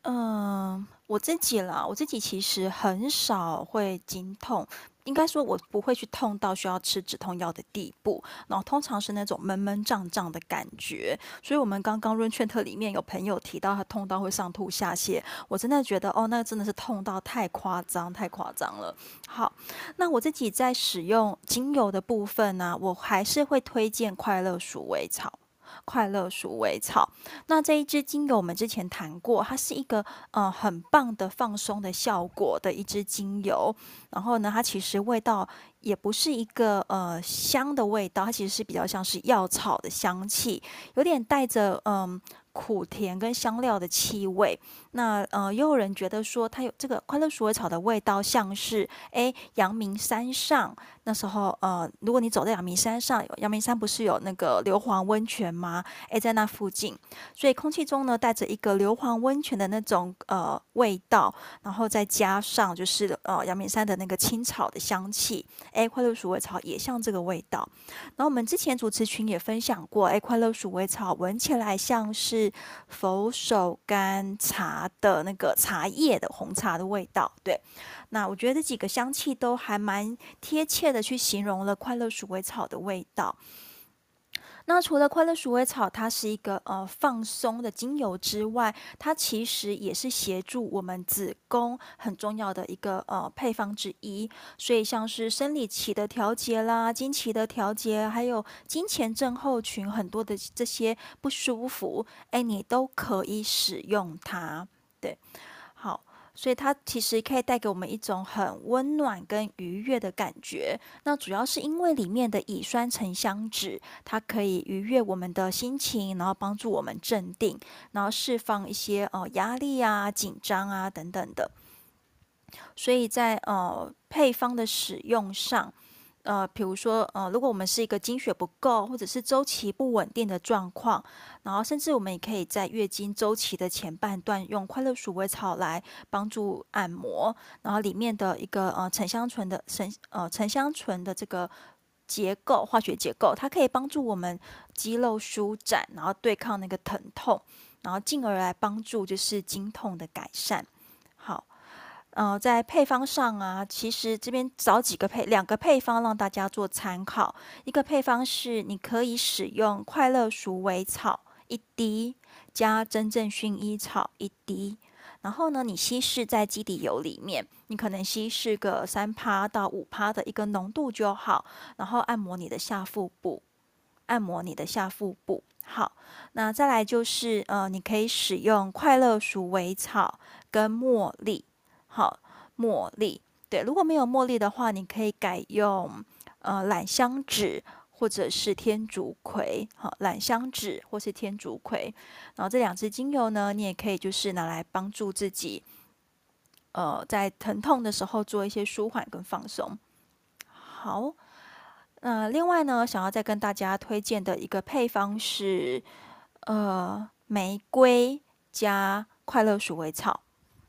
Speaker 1: 嗯、我自己啦，我自己其实很少会经痛。应该说，我不会去痛到需要吃止痛药的地步，然后通常是那种闷闷胀胀的感觉。所以，我们刚刚润劝特里面有朋友提到他痛到会上吐下泻，我真的觉得哦，那真的是痛到太夸张，太夸张了。好，那我自己在使用精油的部分呢、我还是会推荐快乐鼠尾草。快乐鼠尾草，那这一支精油我们之前谈过，它是一个呃很棒的放松的效果的一支精油。然后呢，它其实味道也不是一个呃香的味道，它其实是比较像是药草的香气，有点带着嗯。苦甜跟香料的气味，那呃，又有人觉得说它有这个快乐鼠尾草的味道，像是哎阳明山上那时候呃，如果你走在阳明山上，阳明山不是有那个硫磺温泉吗？哎，在那附近，所以空气中呢带着一个硫磺温泉的那种呃味道，然后再加上就是呃阳明山的那个青草的香气，哎，快乐鼠尾草也像这个味道。然后我们之前主持群也分享过，哎，快乐鼠尾草闻起来像是。佛手柑茶的那个茶叶的红茶的味道，对，那我觉得这几个香气都还蛮贴切的，去形容了快乐鼠尾草的味道。那除了快乐鼠尾草，它是一个呃放松的精油之外，它其实也是协助我们子宫很重要的一个呃配方之一。所以像是生理期的调节啦、经期的调节，还有经前症候群很多的这些不舒服，哎，你都可以使用它。对，所以它其实可以带给我们一种很温暖跟愉悦的感觉。那主要是因为里面的乙酸沉香酯，它可以愉悦我们的心情，然后帮助我们镇定，然后释放一些呃压力啊、紧张啊等等的。所以在呃配方的使用上。呃，比如说，呃，如果我们是一个经血不够，或者是周期不稳定的状况，然后甚至我们也可以在月经周期的前半段用快乐鼠尾草来帮助按摩，然后里面的一个呃沉香醇的沉呃沉香醇的这个结构化学结构，它可以帮助我们肌肉舒展，然后对抗那个疼痛，然后进而来帮助就是经痛的改善。呃，在配方上啊，其实这边找几个配两个配方让大家做参考。一个配方是你可以使用快乐鼠尾草一滴，加真正薰衣草一滴，然后呢，你稀释在基底油里面，你可能稀释个三趴到五趴的一个浓度就好，然后按摩你的下腹部，按摩你的下腹部。好，那再来就是呃，你可以使用快乐鼠尾草跟茉莉。好，茉莉，对，如果没有茉莉的话，你可以改用呃榄香脂或者是天竺葵。好，榄香脂或是天竺葵，然后这两支精油呢，你也可以就是拿来帮助自己，呃，在疼痛的时候做一些舒缓跟放松。好，那、呃、另外呢，想要再跟大家推荐的一个配方是呃玫瑰加快乐鼠尾草。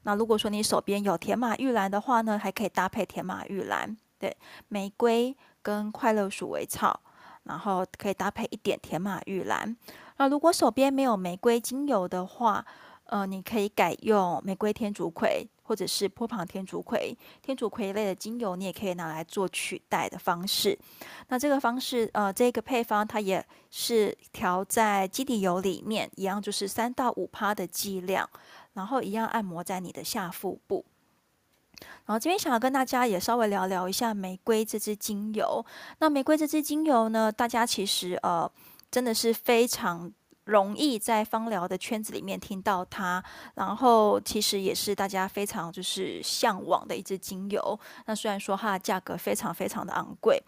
Speaker 1: 那如果说你手边有甜马玉兰的话呢，还可以搭配甜马玉兰，对，玫瑰跟快乐鼠尾草，然后可以搭配一点甜马玉兰。那如果手边没有玫瑰精油的话，呃，你可以改用玫瑰天竺葵，或者是波旁天竺葵、天竺葵类的精油，你也可以拿来做取代的方式。那这个方式，呃，这个配方它也是调在基底油里面，一样就是三到五趴的剂量，然后一样按摩在你的下腹部。然后这边想要跟大家也稍微聊聊一下玫瑰这支精油。那玫瑰这支精油呢，大家其实呃真的是非常容易在芳疗的圈子里面听到它，然后其实也是大家非常就是向往的一支精油。那虽然说它的价格非常非常的昂贵。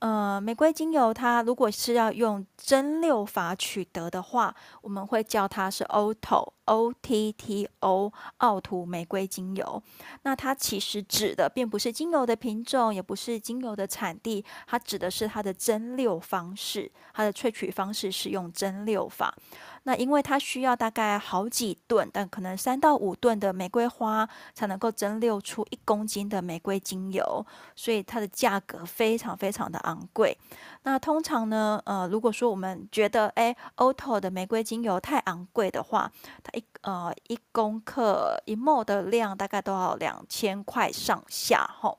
Speaker 1: 呃，玫瑰精油它如果是要用蒸馏法取得的话，我们会叫它是 Oto Ott O 奥图玫瑰精油。那它其实指的并不是精油的品种，也不是精油的产地，它指的是它的蒸馏方式，它的萃取方式是用蒸馏法。那因为它需要大概好几吨，但可能三到五吨的玫瑰花才能够蒸馏出一公斤的玫瑰精油，所以它的价格非常非常的昂贵。那通常呢，呃，如果说我们觉得哎，OTTO 的玫瑰精油太昂贵的话，它一呃一公克一 m 的量大概都要两千块上下吼。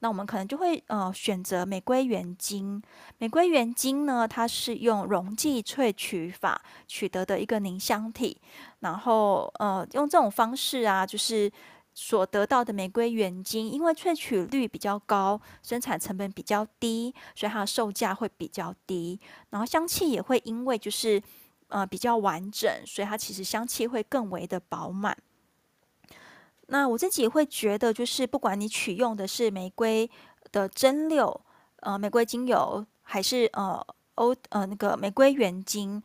Speaker 1: 那我们可能就会呃选择玫瑰原精。玫瑰原精呢，它是用溶剂萃取法取得的一个凝香体，然后呃用这种方式啊，就是所得到的玫瑰原精，因为萃取率比较高，生产成本比较低，所以它的售价会比较低。然后香气也会因为就是呃比较完整，所以它其实香气会更为的饱满。那我自己会觉得，就是不管你取用的是玫瑰的蒸馏，呃，玫瑰精油，还是呃欧呃那个玫瑰原精，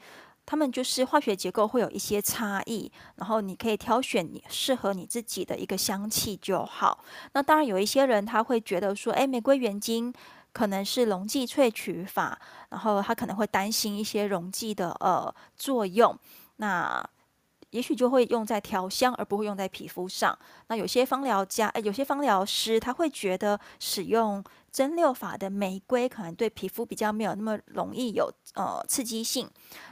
Speaker 1: 它们就是化学结构会有一些差异，然后你可以挑选你适合你自己的一个香气就好。那当然有一些人他会觉得说，哎，玫瑰原精可能是溶剂萃取法，然后他可能会担心一些溶剂的呃作用，那。也许就会用在调香，而不会用在皮肤上。那有些芳疗家，诶，有些芳疗师，他会觉得使用蒸馏法的玫瑰，可能对皮肤比较没有那么容易有呃刺激性。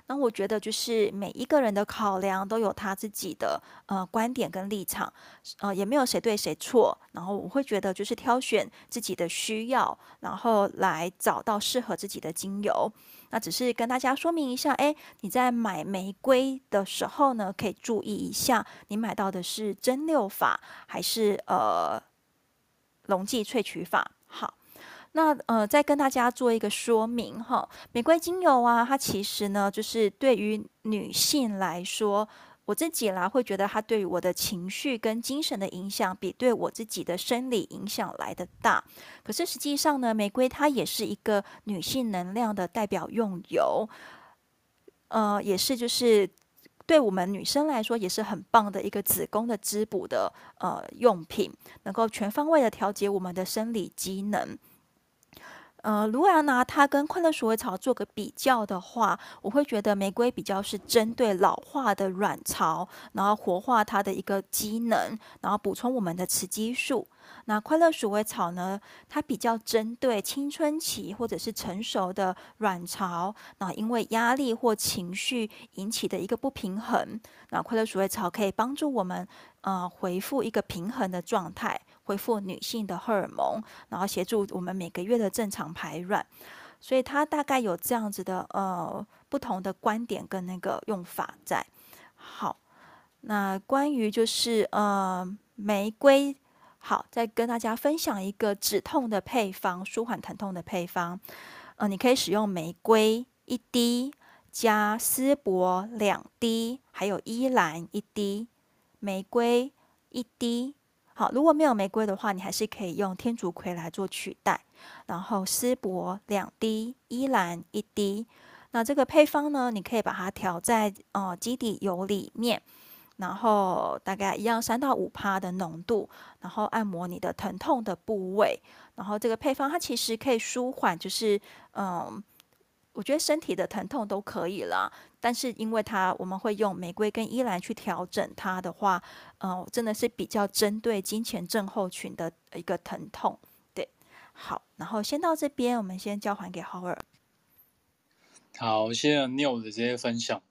Speaker 1: 那我觉得就是每一个人的考量都有他自己的呃观点跟立场，呃，也没有谁对谁错。然后我会觉得就是挑选自己的需要，然后来找到适合自己的精油。那只是跟大家说明一下，哎，你在买玫瑰的时候呢，可以注意一下，你买到的是蒸馏法还是呃溶剂萃取法？好，那呃再跟大家做一个说明哈，玫瑰精油啊，它其实呢，就是对于女性来说。我自己啦，会觉得它对于我的情绪跟精神的影响，比对我自己的生理影响来的大。可是实际上呢，玫瑰它也是一个女性能量的代表用油，呃，也是就是对我们女生来说也是很棒的一个子宫的滋补的呃用品，能够全方位的调节我们的生理机能。呃，如果要拿它跟快乐鼠尾草做个比较的话，我会觉得玫瑰比较是针对老化的卵巢，然后活化它的一个机能，然后补充我们的雌激素。那快乐鼠尾草呢，它比较针对青春期或者是成熟的卵巢，那因为压力或情绪引起的一个不平衡，那快乐鼠尾草可以帮助我们呃恢复一个平衡的状态。恢复女性的荷尔蒙，然后协助我们每个月的正常排卵，所以它大概有这样子的呃不同的观点跟那个用法在。好，那关于就是呃玫瑰，好，再跟大家分享一个止痛的配方，舒缓疼痛的配方。呃，你可以使用玫瑰一滴加丝柏两滴，还有依兰一滴，玫瑰一滴。好，如果没有玫瑰的话，你还是可以用天竺葵来做取代。然后丝柏两滴，依兰一滴。那这个配方呢，你可以把它调在呃基底油里面，然后大概一样三到五趴的浓度，然后按摩你的疼痛的部位。然后这个配方它其实可以舒缓，就是嗯。我觉得身体的疼痛都可以了，但是因为它我们会用玫瑰跟依兰去调整它的话，嗯、真的是比较针对金钱症候群的一个疼痛。对，好，然后先到这边，我们先交还给 Howard。
Speaker 2: 好，谢谢 Neil 的这些分享。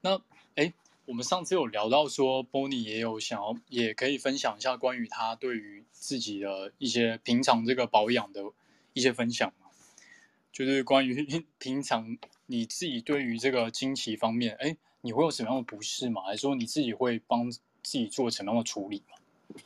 Speaker 2: 那哎，我们上次有聊到说，Bonnie 也有想要，也可以分享一下关于他对于自己的一些平常这个保养的一些分享嘛，就是关于 (laughs) 平常你自己对于这个经期方面，哎，你会有什么样的不适吗？还是说你自己会帮自己做什么样的处理吗？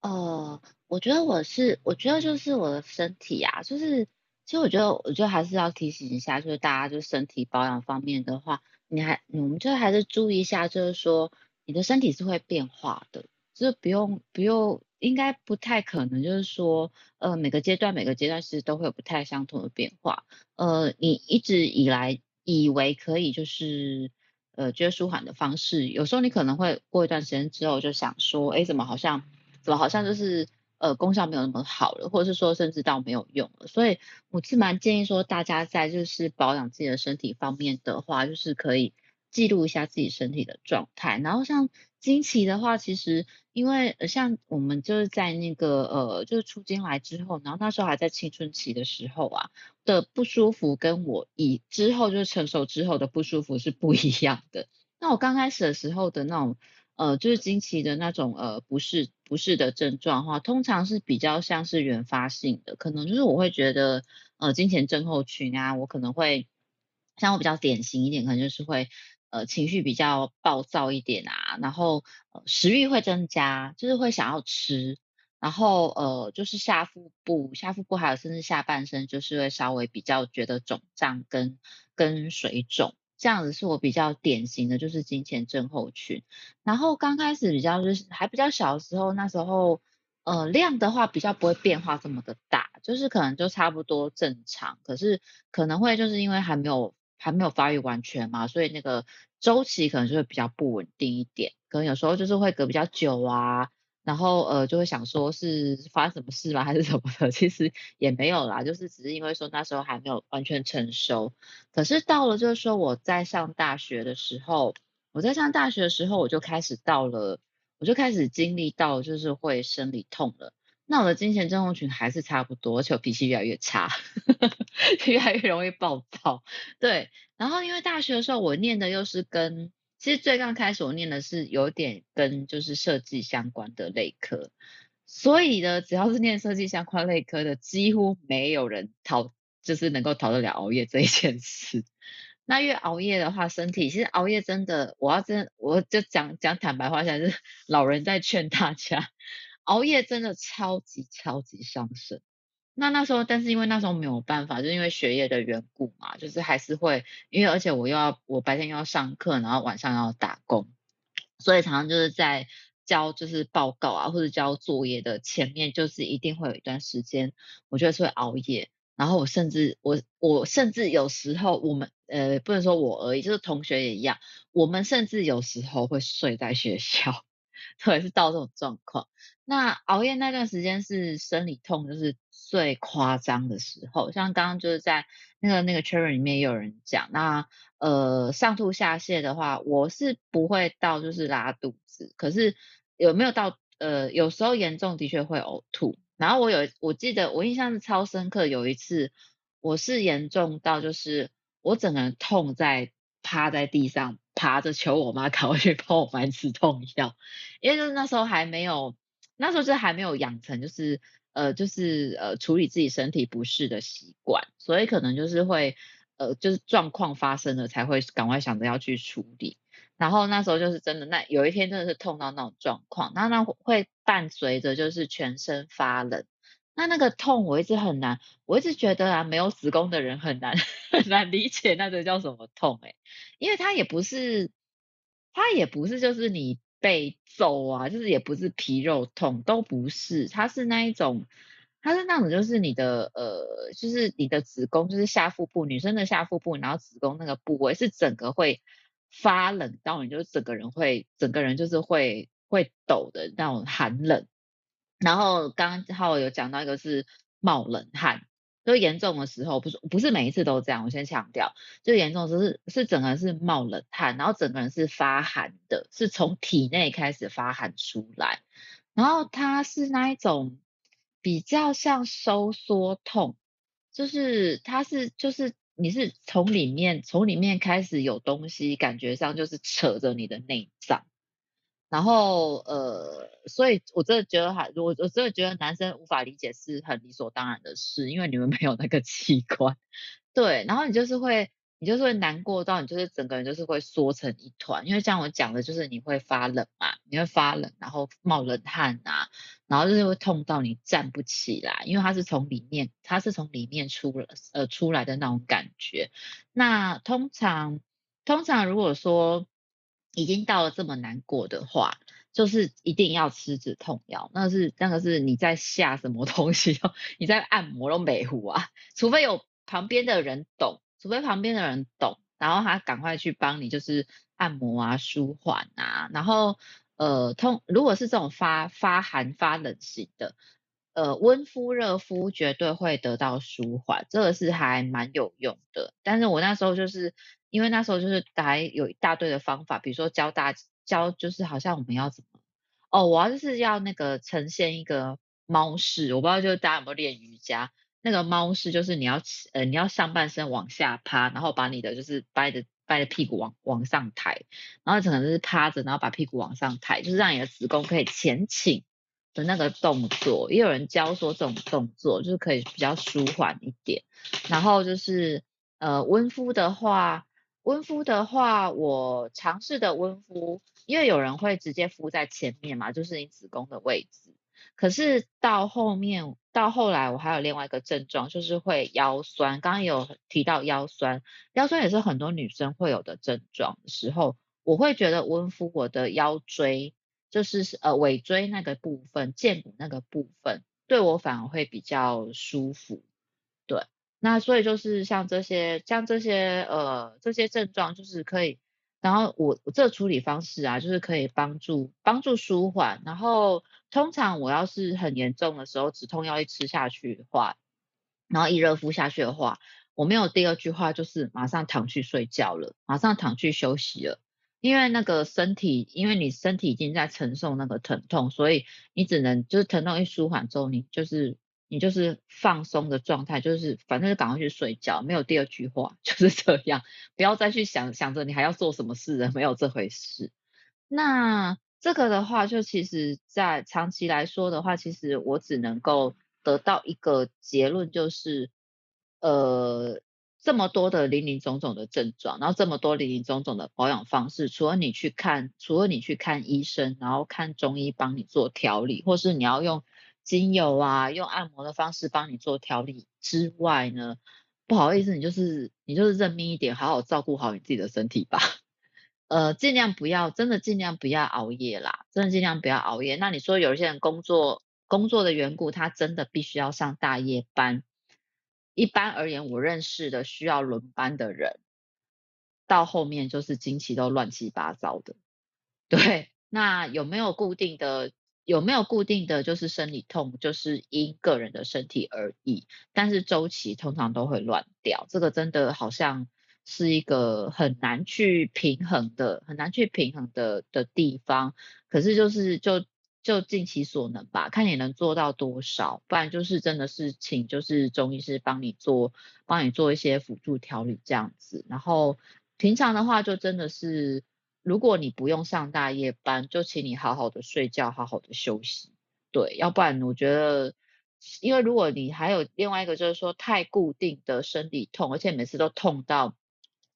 Speaker 3: 呃，我觉得我是，我觉得就是我的身体啊，就是其实我觉得，我觉得还是要提醒一下，就是大家就身体保养方面的话。你还，我们就还是注意一下，就是说你的身体是会变化的，就是不用不用，应该不太可能，就是说，呃，每个阶段每个阶段其实都会有不太相同的变化。呃，你一直以来以为可以就是，呃，觉得舒缓的方式，有时候你可能会过一段时间之后就想说，哎，怎么好像，怎么好像就是。呃，功效没有那么好了，或者是说甚至到没有用了，所以我是蛮建议说，大家在就是保养自己的身体方面的话，就是可以记录一下自己身体的状态。然后像经期的话，其实因为像我们就是在那个呃，就是出经来之后，然后那时候还在青春期的时候啊的不舒服，跟我以之后就是成熟之后的不舒服是不一样的。那我刚开始的时候的那种。呃，就是经期的那种呃不适不适的症状的话，通常是比较像是原发性的，可能就是我会觉得呃经前症候群啊，我可能会像我比较典型一点，可能就是会呃情绪比较暴躁一点啊，然后食欲会增加，就是会想要吃，然后呃就是下腹部下腹部还有甚至下半身就是会稍微比较觉得肿胀跟跟水肿。这样子是我比较典型的，就是经前症候群。然后刚开始比较就是还比较小的时候，那时候呃量的话比较不会变化这么的大，就是可能就差不多正常。可是可能会就是因为还没有还没有发育完全嘛，所以那个周期可能就会比较不稳定一点，可能有时候就是会隔比较久啊。然后呃就会想说是发生什么事吗？(laughs) 还是什么的？其实也没有啦，就是只是因为说那时候还没有完全成熟。可是到了就是说我在上大学的时候，我在上大学的时候我就开始到了，我就开始经历到就是会生理痛了。那我的经前症候群还是差不多，而且我脾气越来越差，(laughs) 越来越容易暴躁。对，然后因为大学的时候我念的又是跟其实最刚开始我念的是有点跟就是设计相关的类科，所以呢，只要是念设计相关类科的，几乎没有人逃，就是能够逃得了熬夜这一件事。那越熬夜的话，身体其实熬夜真的，我要真我就讲讲坦白话，现在是老人在劝大家，熬夜真的超级超级伤身。那那时候，但是因为那时候没有办法，就是因为学业的缘故嘛，就是还是会，因为而且我又要我白天又要上课，然后晚上要打工，所以常常就是在交就是报告啊或者交作业的前面，就是一定会有一段时间，我觉得是会熬夜，然后我甚至我我甚至有时候我们呃不能说我而已，就是同学也一样，我们甚至有时候会睡在学校。(laughs) 对，是到这种状况。那熬夜那段时间是生理痛，就是最夸张的时候。像刚刚就是在那个那个 c h a r 里面也有人讲，那呃上吐下泻的话，我是不会到就是拉肚子，可是有没有到呃有时候严重的确会呕吐。然后我有我记得我印象是超深刻，有一次我是严重到就是我整个人痛在趴在地上。爬着求我妈赶快去帮我 (laughs) 买止痛药，因为就是那时候还没有，那时候就还没有养成就是呃就是呃处理自己身体不适的习惯，所以可能就是会呃就是状况发生了才会赶快想着要去处理，然后那时候就是真的那有一天真的是痛到那种状况，那那会伴随着就是全身发冷。那那个痛我一直很难，我一直觉得啊，没有子宫的人很难很难理解那个叫什么痛诶，因为它也不是，它也不是就是你被揍啊，就是也不是皮肉痛，都不是，它是那一种，它是那种就是你的呃，就是你的子宫就是下腹部，女生的下腹部，然后子宫那个部位是整个会发冷到你就是整个人会整个人就是会会抖的那种寒冷。然后刚刚浩有讲到一个是冒冷汗，就严重的时候不是不是每一次都这样，我先强调，就严重的时候是是整个人是冒冷汗，然后整个人是发寒的，是从体内开始发寒出来，然后它是那一种比较像收缩痛，就是它是就是你是从里面从里面开始有东西，感觉上就是扯着你的内脏。然后呃，所以我真的觉得还，我我真的觉得男生无法理解是很理所当然的事，因为你们没有那个器官，对，然后你就是会，你就是会难过到你就是整个人就是会缩成一团，因为像我讲的，就是你会发冷嘛，你会发冷，然后冒冷汗啊，然后就是会痛到你站不起来，因为它是从里面，它是从里面出了呃出来的那种感觉。那通常通常如果说。已经到了这么难过的话，就是一定要吃止痛药。那是那个是你在下什么东西？你在按摩都没糊啊，除非有旁边的人懂，除非旁边的人懂，然后他赶快去帮你，就是按摩啊、舒缓啊。然后呃，通如果是这种发发寒发冷型的，呃，温敷热敷绝对会得到舒缓，这个是还蛮有用的。但是我那时候就是。因为那时候就是还有一大堆的方法，比如说教大教，就是好像我们要怎么哦，我要就是要那个呈现一个猫式，我不知道就是大家有没有练瑜伽，那个猫式就是你要呃你要上半身往下趴，然后把你的就是掰的掰的屁股往往上抬，然后可能是趴着，然后把屁股往上抬，就是让你的子宫可以前倾的那个动作。也有人教说这种动作就是可以比较舒缓一点，然后就是呃温敷的话。温敷的话，我尝试的温敷，因为有人会直接敷在前面嘛，就是你子宫的位置。可是到后面，到后来，我还有另外一个症状，就是会腰酸。刚刚有提到腰酸，腰酸也是很多女生会有的症状的时候，我会觉得温敷我的腰椎，就是呃尾椎那个部分、荐骨那个部分，对我反而会比较舒服。对。那所以就是像这些，像这些呃这些症状，就是可以，然后我我这处理方式啊，就是可以帮助帮助舒缓。然后通常我要是很严重的时候，止痛药一吃下去的话，然后一热敷下去的话，我没有第二句话，就是马上躺去睡觉了，马上躺去休息了，因为那个身体，因为你身体已经在承受那个疼痛，所以你只能就是疼痛一舒缓之后，你就是。你就是放松的状态，就是反正就赶快去睡觉，没有第二句话，(laughs) 就是这样，不要再去想想着你还要做什么事了，没有这回事。那这个的话，就其实在长期来说的话，其实我只能够得到一个结论，就是呃，这么多的林林总总的症状，然后这么多林林总总的保养方式，除了你去看，除了你去看医生，然后看中医帮你做调理，或是你要用。精油啊，用按摩的方式帮你做调理之外呢，不好意思，你就是你就是认命一点，好好照顾好你自己的身体吧。(laughs) 呃，尽量不要，真的尽量不要熬夜啦，真的尽量不要熬夜。那你说有一些人工作工作的缘故，他真的必须要上大夜班。一般而言，我认识的需要轮班的人，到后面就是经期都乱七八糟的。(laughs) 对，那有没有固定的？有没有固定的就是生理痛，就是因个人的身体而异，但是周期通常都会乱掉，这个真的好像是一个很难去平衡的、很难去平衡的的地方。可是就是就就尽其所能吧，看你能做到多少，不然就是真的是请就是中医师帮你做，帮你做一些辅助调理这样子。然后平常的话就真的是。如果你不用上大夜班，就请你好好的睡觉，好好的休息。对，要不然我觉得，因为如果你还有另外一个就是说太固定的生理痛，而且每次都痛到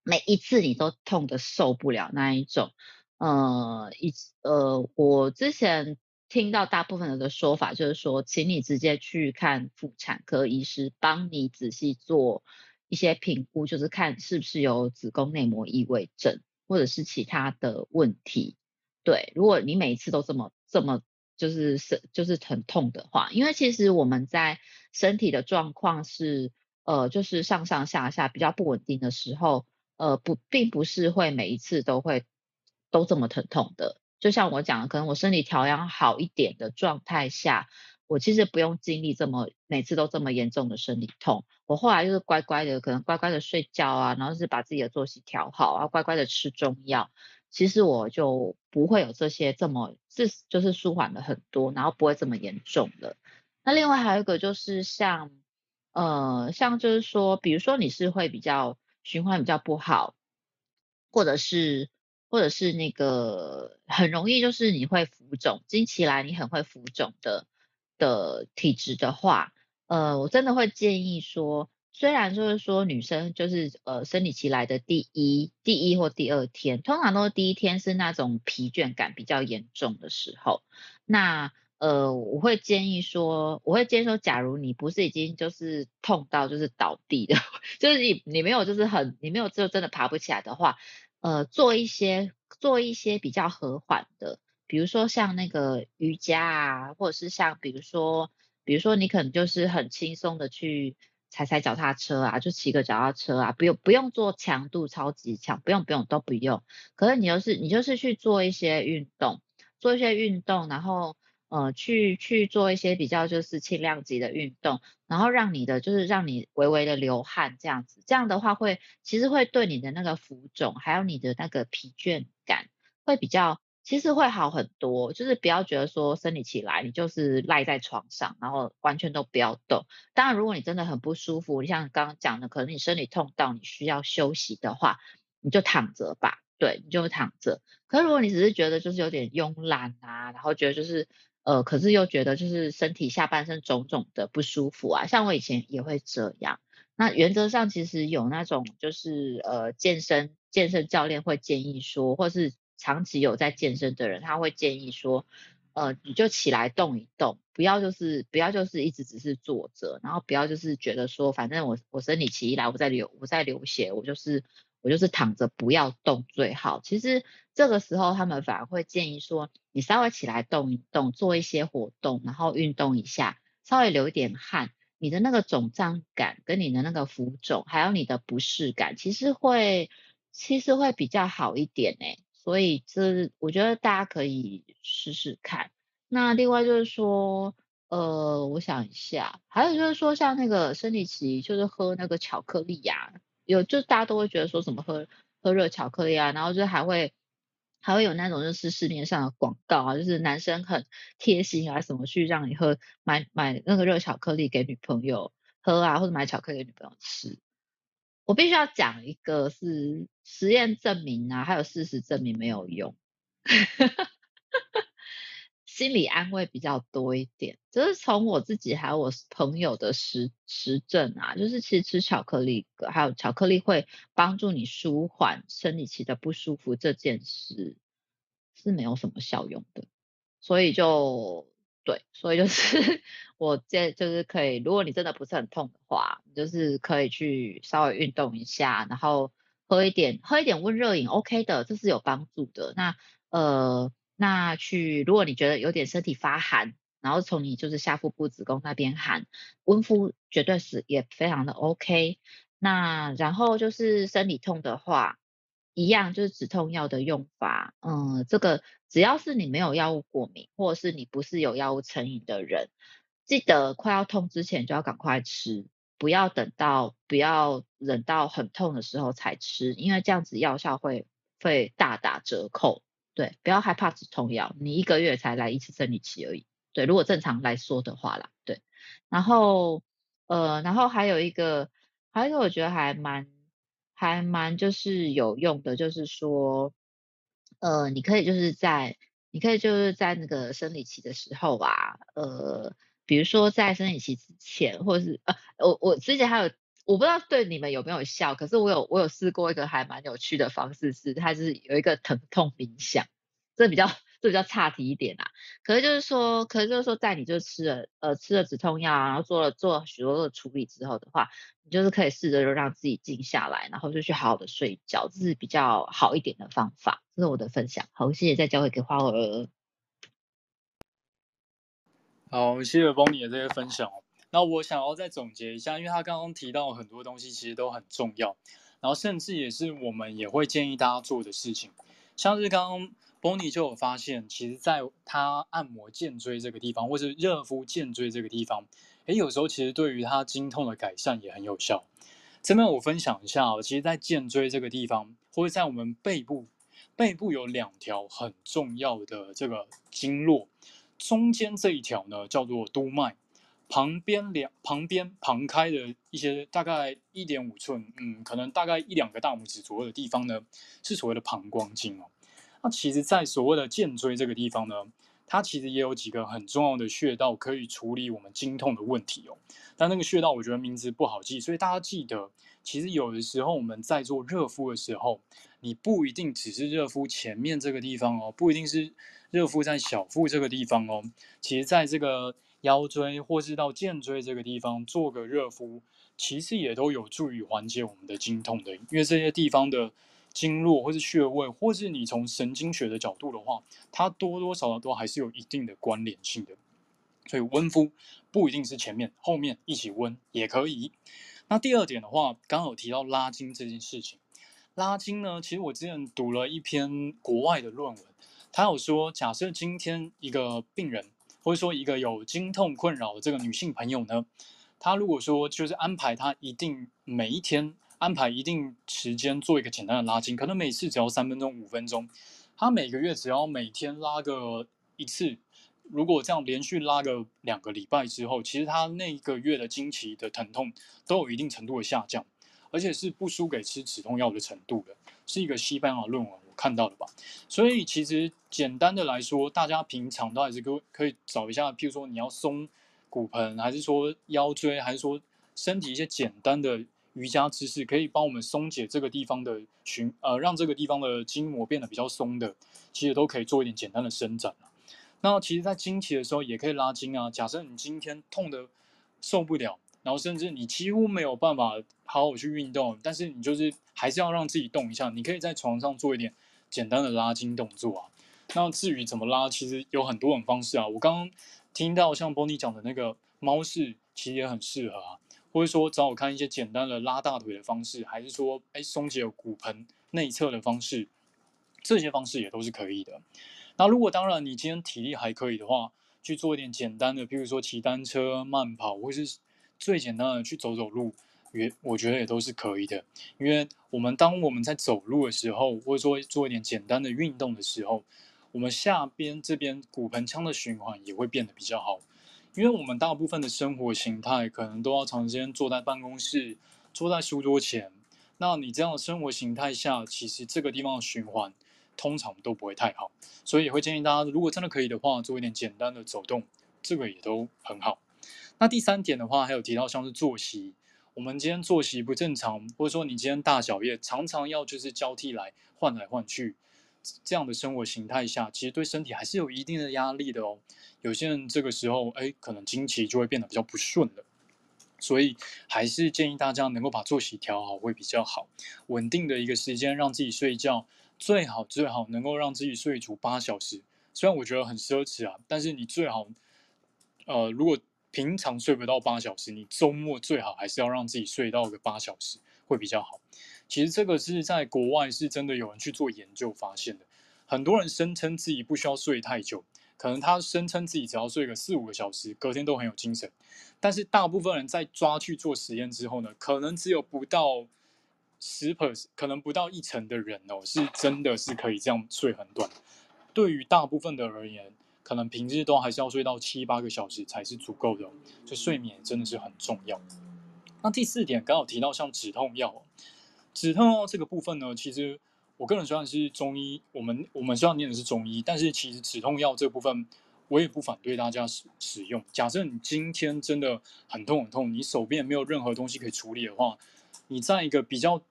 Speaker 3: 每一次你都痛得受不了那一种，呃，一呃，我之前听到大部分人的说法就是说，请你直接去看妇产科医师，帮你仔细做一些评估，就是看是不是有子宫内膜异位症。或者是其他的问题，对，如果你每一次都这么这么就是是就是疼痛的话，因为其实我们在身体的状况是呃就是上上下下比较不稳定的时候，呃不并不是会每一次都会都这么疼痛的，就像我讲的，可能我身体调养好一点的状态下。我其实不用经历这么每次都这么严重的生理痛，我后来就是乖乖的，可能乖乖的睡觉啊，然后是把自己的作息调好啊，乖乖的吃中药，其实我就不会有这些这么是就是舒缓了很多，然后不会这么严重了。那另外还有一个就是像呃，像就是说，比如说你是会比较循环比较不好，或者是或者是那个很容易就是你会浮肿，经期来你很会浮肿的的体质的话，呃，我真的会建议说。虽然就是说女生就是呃生理期来的第一第一或第二天，通常都是第一天是那种疲倦感比较严重的时候。那呃我会建议说，我会建议说，假如你不是已经就是痛到就是倒地的，(laughs) 就是你你没有就是很你没有就真的爬不起来的话，呃做一些做一些比较和缓的，比如说像那个瑜伽啊，或者是像比如说比如说你可能就是很轻松的去。踩踩脚踏车啊，就骑个脚踏车啊，不用不用做强度超级强，不用不用都不用。可是你就是你就是去做一些运动，做一些运动，然后呃去去做一些比较就是轻量级的运动，然后让你的就是让你微微的流汗这样子，这样的话会其实会对你的那个浮肿还有你的那个疲倦感会比较。其实会好很多，就是不要觉得说生理期来你就是赖在床上，然后完全都不要动。当然，如果你真的很不舒服，你像刚刚讲的，可能你生理痛到你需要休息的话，你就躺着吧，对，你就躺着。可是如果你只是觉得就是有点慵懒啊，然后觉得就是呃，可是又觉得就是身体下半身肿肿的不舒服啊，像我以前也会这样。那原则上其实有那种就是呃健身健身教练会建议说，或是。长期有在健身的人，他会建议说，呃，你就起来动一动，不要就是不要就是一直只是坐着，然后不要就是觉得说，反正我我生理期一来，我在流我在流血，我就是我就是躺着不要动最好。其实这个时候他们反而会建议说，你稍微起来动一动，做一些活动，然后运动一下，稍微流一点汗，你的那个肿胀感跟你的那个浮肿，还有你的不适感，其实会其实会比较好一点呢、所以这我觉得大家可以试试看。那另外就是说，呃，我想一下，还有就是说，像那个生理期，就是喝那个巧克力呀、啊，有就大家都会觉得说什么喝喝热巧克力啊，然后就还会还会有那种就是市面上的广告啊，就是男生很贴心啊，什么去让你喝买买那个热巧克力给女朋友喝啊，或者买巧克力给女朋友吃。我必须要讲一个是实验证明啊，还有事实证明没有用，(laughs) 心理安慰比较多一点。就是从我自己还有我朋友的实实证啊，就是其实吃巧克力，还有巧克力会帮助你舒缓生理期的不舒服这件事是没有什么效用的，所以就。对，所以就是 (laughs) 我这就是可以，如果你真的不是很痛的话，你就是可以去稍微运动一下，然后喝一点喝一点温热饮，OK 的，这是有帮助的。那呃，那去如果你觉得有点身体发寒，然后从你就是下腹部子宫那边寒，温敷绝对是也非常的 OK。那然后就是生理痛的话。一样就是止痛药的用法，嗯，这个只要是你没有药物过敏，或者是你不是有药物成瘾的人，记得快要痛之前就要赶快吃，不要等到不要忍到很痛的时候才吃，因为这样子药效会会大打折扣。对，不要害怕止痛药，你一个月才来一次生理期而已。对，如果正常来说的话啦，对。然后呃，然后还有一个，还有一个我觉得还蛮。还蛮就是有用的，就是说，呃，你可以就是在，你可以就是在那个生理期的时候啊，呃，比如说在生理期之前，或者是呃，我我之前还有，我不知道对你们有没有效，可是我有我有试过一个还蛮有趣的方式，是它是有一个疼痛冥想，这比较。这比较差题一点啊，可是就是说，可是就是说，在你就吃了呃吃了止痛药，然后做了做了许多的处理之后的话，你就是可以试着就让自己静下来，然后就去好好的睡觉，这是比较好一点的方法。这是我的分享，好，谢谢再交回给花儿。
Speaker 2: 好，谢谢邦尼的这些分享哦。那我想要再总结一下，因为他刚刚提到很多东西其实都很重要，然后甚至也是我们也会建议大家做的事情，像是刚刚。Bonnie 就有发现，其实在他按摩肩椎这个地方，或是热敷肩椎这个地方，诶，有时候其实对于他经痛的改善也很有效。这边我分享一下哦，其实，在肩椎这个地方，或者在我们背部，背部有两条很重要的这个经络，中间这一条呢叫做督脉，旁边两旁边旁开的一些大概一点五寸，嗯，可能大概一两个大拇指左右的地方呢，是所谓的膀胱经哦。那其实，在所谓的肩椎这个地方呢，它其实也有几个很重要的穴道可以处理我们经痛的问题哦。但那个穴道我觉得名字不好记，所以大家记得，其实有的时候我们在做热敷的时候，你不一定只是热敷前面这个地方哦，不一定是热敷在小腹这个地方哦。其实在这个腰椎或是到肩椎这个地方做个热敷，其实也都有助于缓解我们的经痛的。因为这些地方的经络或是穴位，或是你从神经学的角度的话，它多多少少都还是有一定的关联性的。所以温敷不一定是前面，后面一起温也可以。那第二点的话，刚刚有提到拉筋这件事情。拉筋呢，其实我之前读了一篇国外的论文，他有说，假设今天一个病人。或者说，一个有经痛困扰的这个女性朋友呢，她如果说就是安排她一定每一天安排一定时间做一个简单的拉筋，可能每次只要三分钟、五分钟，他每个月只要每天拉个一次，如果这样连续拉个两个礼拜之后，其实他那一个月的经期的疼痛都有一定程度的下降，而且是不输给吃止痛药的程度的，是一个西班牙论文我。看到的吧？所以其实简单的来说，大家平常都还是可可以找一下，譬如说你要松骨盆，还是说腰椎，还是说身体一些简单的瑜伽姿势，可以帮我们松解这个地方的循呃，让这个地方的筋膜变得比较松的，其实都可以做一点简单的伸展。那其实，在经期的时候也可以拉筋啊。假设你今天痛得受不了。然后甚至你几乎没有办法好好去运动，但是你就是还是要让自己动一下。你可以在床上做一点简单的拉筋动作啊。那至于怎么拉，其实有很多种方式啊。我刚刚听到像 Bonnie 讲的那个猫式，其实也很适合啊。或者说找我看一些简单的拉大腿的方式，还是说哎松解骨盆内侧的方式，这些方式也都是可以的。那如果当然你今天体力还可以的话，去做一点简单的，比如说骑单车、慢跑，或是。最简单的去走走路，也我觉得也都是可以的。因为我们当我们在走路的时候，或者说做一点简单的运动的时候，我们下边这边骨盆腔的循环也会变得比较好。因为我们大部分的生活形态可能都要长时间坐在办公室，坐在书桌前。那你这样的生活形态下，其实这个地方的循环通常都不会太好。所以也会建议大家，如果真的可以的话，做一点简单的走动，这个也都很好。那第三点的话，还有提到像是作息，我们今天作息不正常，或者说你今天大小夜常常要就是交替来换来换去，这样的生活形态下，其实对身体还是有一定的压力的哦。有些人这个时候，哎，可能经期就会变得比较不顺了，所以还是建议大家能够把作息调好会比较好，稳定的一个时间让自己睡觉，最好最好能够让自己睡足八小时。虽然我觉得很奢侈啊，但是你最好，呃，如果平常睡不到八小时，你周末最好还是要让自己睡到个八小时，会比较好。其实这个是在国外是真的有人去做研究发现的。很多人声称自己不需要睡太久，可能他声称自己只要睡个四五个小时，隔天都很有精神。但是大部分人在抓去做实验之后呢，可能只有不到十 pers，可能不到一成的人哦，是真的是可以这样睡很短。对于大部分的而言，可能平日都还是要睡到七八个小时才是足够的，所以睡眠真的是很重要。那第四点，刚好提到像止痛药，止痛药这个部分呢，其实我个人虽然是中医，我们我们虽然念的是中医，但是其实止痛药这部分，我也不反对大家使使用。假设你今天真的很痛很痛，你手边没有任何东西可以处理的话，你在一个比较。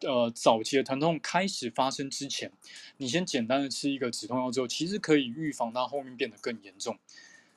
Speaker 2: 呃，早期的疼痛开始发生之前，你先简单的吃一个止痛药之后，其实可以预防它后面变得更严重。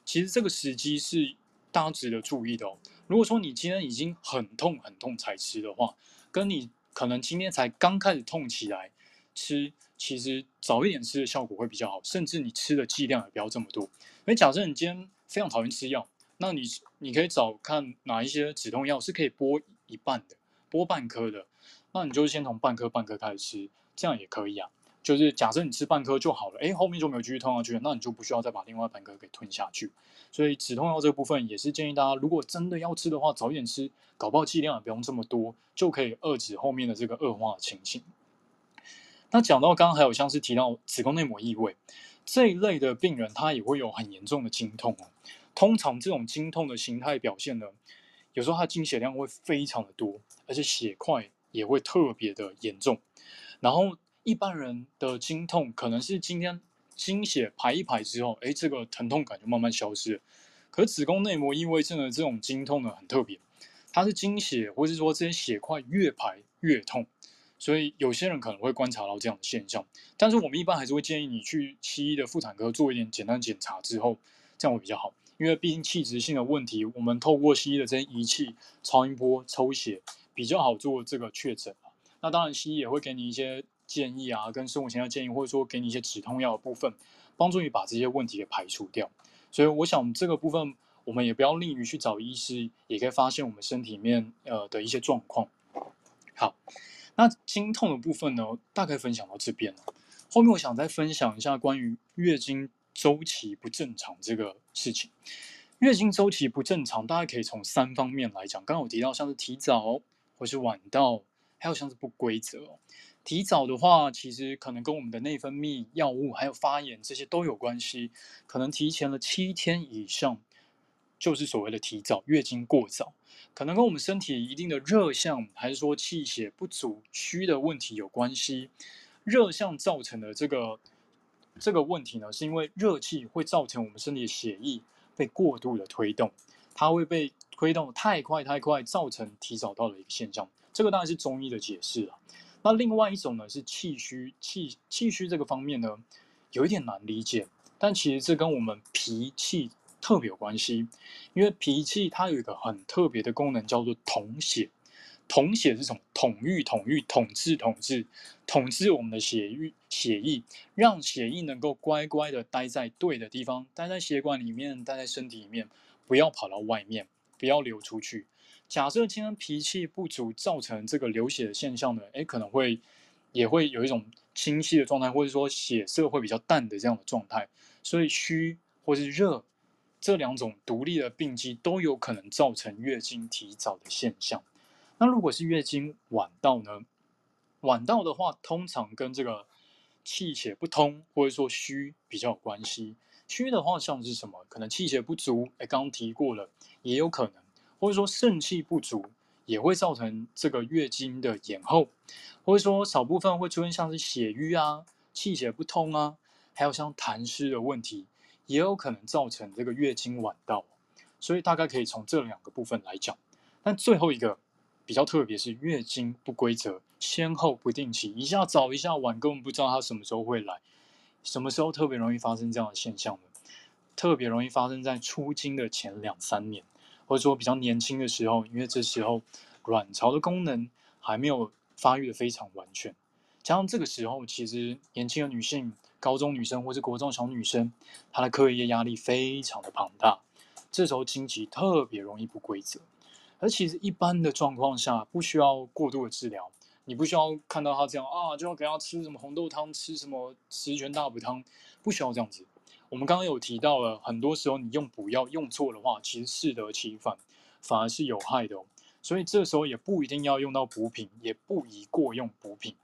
Speaker 2: 其实这个时机是大家值得注意的哦。如果说你今天已经很痛很痛才吃的话，跟你可能今天才刚开始痛起来吃，其实早一点吃的效果会比较好，甚至你吃的剂量也不要这么多。因为假设你今天非常讨厌吃药，那你你可以找看哪一些止痛药是可以剥一半的，剥半颗的。那你就先从半颗半颗开始吃，这样也可以啊。就是假设你吃半颗就好了，诶，后面就没有继续痛下去了，那你就不需要再把另外半颗给吞下去。所以止痛药这部分也是建议大家，如果真的要吃的话，早一点吃，搞不好剂量也不用这么多，就可以遏制后面的这个恶化的情形。那讲到刚刚还有像是提到子宫内膜异位，这一类的病人，他也会有很严重的经痛哦。通常这种经痛的形态表现呢，有时候他的经血量会非常的多，而且血块也会特别的严重。然后一般人的经痛可能是今天经血排一排之后，哎，这个疼痛感就慢慢消失了。可子宫内膜异位症的这种经痛呢，很特别，它是经血，或是说这些血块越排越痛，所以有些人可能会观察到这样的现象。但是我们一般还是会建议你去西医的妇产科做一点简单检查之后，这样会比较好。因为毕竟器质性的问题，我们透过西医的这些仪器，超音波、抽血比较好做这个确诊。那当然，西医也会给你一些建议啊，跟生活形态建议，或者说给你一些止痛药的部分，帮助你把这些问题给排除掉。所以我想这个部分，我们也不要吝于去找医师，也可以发现我们身体里面呃的一些状况。好，那经痛的部分呢，大概分享到这边了。后面我想再分享一下关于月经周期不正常这个事情。月经周期不正常，大家可以从三方面来讲。刚刚我提到像是提早或是晚到，还有像是不规则。提早的话，其实可能跟我们的内分泌、药物还有发炎这些都有关系。可能提前了七天以上，就是所谓的提早，月经过早。可能跟我们身体一定的热象，还是说气血不足、虚的问题有关系。热象造成的这个这个问题呢，是因为热气会造成我们身体的血液被过度的推动，它会被推动太快太快，造成提早到的一个现象。这个当然是中医的解释了。那另外一种呢，是气虚，气气虚这个方面呢，有一点难理解，但其实这跟我们脾气特别有关系，因为脾气它有一个很特别的功能，叫做统血。统血是什么？统御、统御、统治、统治、统治我们的血液、血液，让血液能够乖乖的待在对的地方，待在血管里面，待在身体里面，不要跑到外面，不要流出去。假设今天脾气不足造成这个流血的现象呢，诶，可能会也会有一种清晰的状态，或者说血色会比较淡的这样的状态。所以虚或是热这两种独立的病机都有可能造成月经提早的现象。那如果是月经晚到呢？晚到的话，通常跟这个气血不通或者说虚比较有关系。虚的话像是什么？可能气血不足，诶，刚刚提过了，也有可能。或者说肾气不足也会造成这个月经的延后，或者说少部分会出现像是血瘀啊、气血不通啊，还有像痰湿的问题，也有可能造成这个月经晚到。所以大概可以从这两个部分来讲。但最后一个比较特别是月经不规则、先后不定期，一下早一下晚，根本不知道它什么时候会来，什么时候特别容易发生这样的现象呢？特别容易发生在初经的前两三年。或者说比较年轻的时候，因为这时候卵巢的功能还没有发育的非常完全，加上这个时候其实年轻的女性、高中女生或是国中小女生，她的课业压力非常的庞大，这时候经期特别容易不规则。而其实一般的状况下不需要过度的治疗，你不需要看到她这样啊，就要给她吃什么红豆汤、吃什么十全大补汤，不需要这样子。我们刚刚有提到了，很多时候你用补药用错的话，其实适得其反，反而是有害的哦。所以这时候也不一定要用到补品，也不宜过用补品。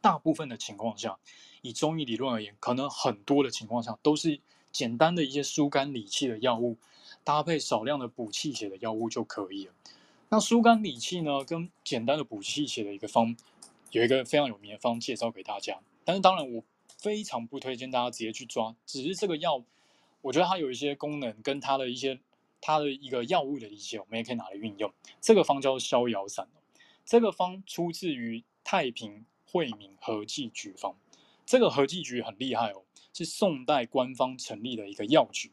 Speaker 2: 大部分的情况下，以中医理论而言，可能很多的情况下都是简单的一些疏肝理气的药物，搭配少量的补气血的药物就可以了。那疏肝理气呢，跟简单的补气血的一个方，有一个非常有名的方介绍给大家。但是当然我。非常不推荐大家直接去抓，只是这个药，我觉得它有一些功能跟它的一些它的一个药物的理解，我们也可以拿来运用。这个方叫逍遥散，这个方出自于太平惠民和剂局方。这个和剂局很厉害哦，是宋代官方成立的一个药局。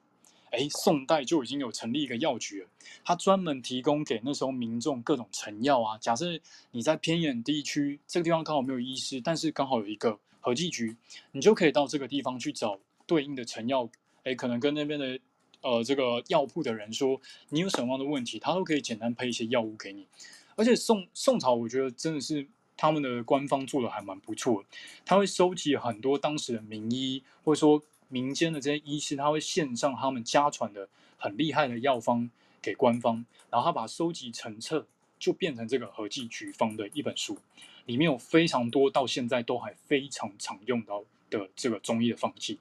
Speaker 2: 诶，宋代就已经有成立一个药局了，它专门提供给那时候民众各种成药啊。假设你在偏远地区，这个地方刚好没有医师，但是刚好有一个。和剂局，你就可以到这个地方去找对应的成药，诶，可能跟那边的呃这个药铺的人说你有什么样的问题，他都可以简单配一些药物给你。而且宋宋朝，我觉得真的是他们的官方做的还蛮不错，他会收集很多当时的名医或者说民间的这些医师，他会献上他们家传的很厉害的药方给官方，然后他把收集成册，就变成这个和剂局方的一本书。里面有非常多到现在都还非常常用到的这个中医的方剂，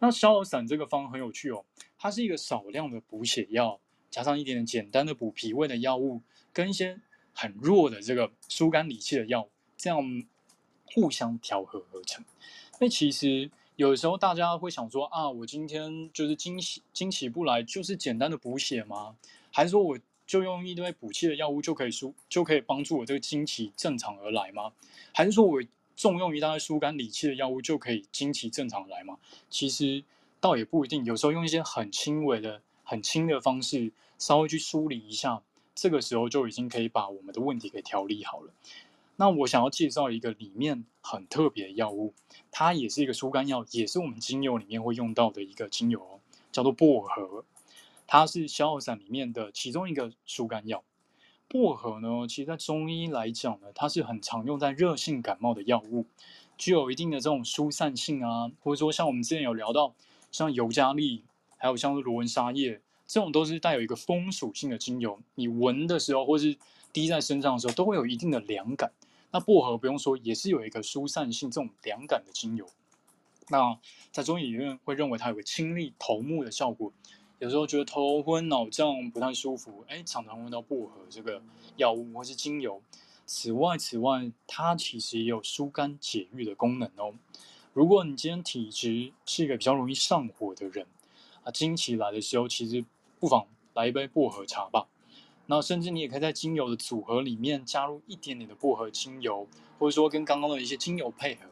Speaker 2: 那逍遥散这个方很有趣哦，它是一个少量的补血药，加上一点点简单的补脾胃的药物，跟一些很弱的这个疏肝理气的药，这样互相调和而成。那其实有时候大家会想说啊，我今天就是经期经期不来，就是简单的补血吗？还是说我就用一堆补气的药物就可以疏就可以帮助我这个经期正常而来吗？还是说我重用一大堆疏肝理气的药物就可以经期正常来吗？其实倒也不一定，有时候用一些很轻微的、很轻的方式，稍微去梳理一下，这个时候就已经可以把我们的问题给调理好了。那我想要介绍一个里面很特别的药物，它也是一个疏肝药，也是我们精油里面会用到的一个精油哦，叫做薄荷。它是逍遥散里面的其中一个疏肝药。薄荷呢，其实在中医来讲呢，它是很常用在热性感冒的药物，具有一定的这种疏散性啊，或者说像我们之前有聊到，像尤加利，还有像是罗纹沙叶，这种都是带有一个风属性的精油，你闻的时候或是滴在身上的时候，都会有一定的凉感。那薄荷不用说，也是有一个疏散性这种凉感的精油。那在中医里面会认为它有个清利头目的效果。有时候觉得头昏脑胀不太舒服，哎，常常用到薄荷这个药物或是精油。此外，此外，它其实也有疏肝解郁的功能哦。如果你今天体质是一个比较容易上火的人，啊，经期来的时候，其实不妨来一杯薄荷茶吧。那甚至你也可以在精油的组合里面加入一点点的薄荷精油，或者说跟刚刚的一些精油配合，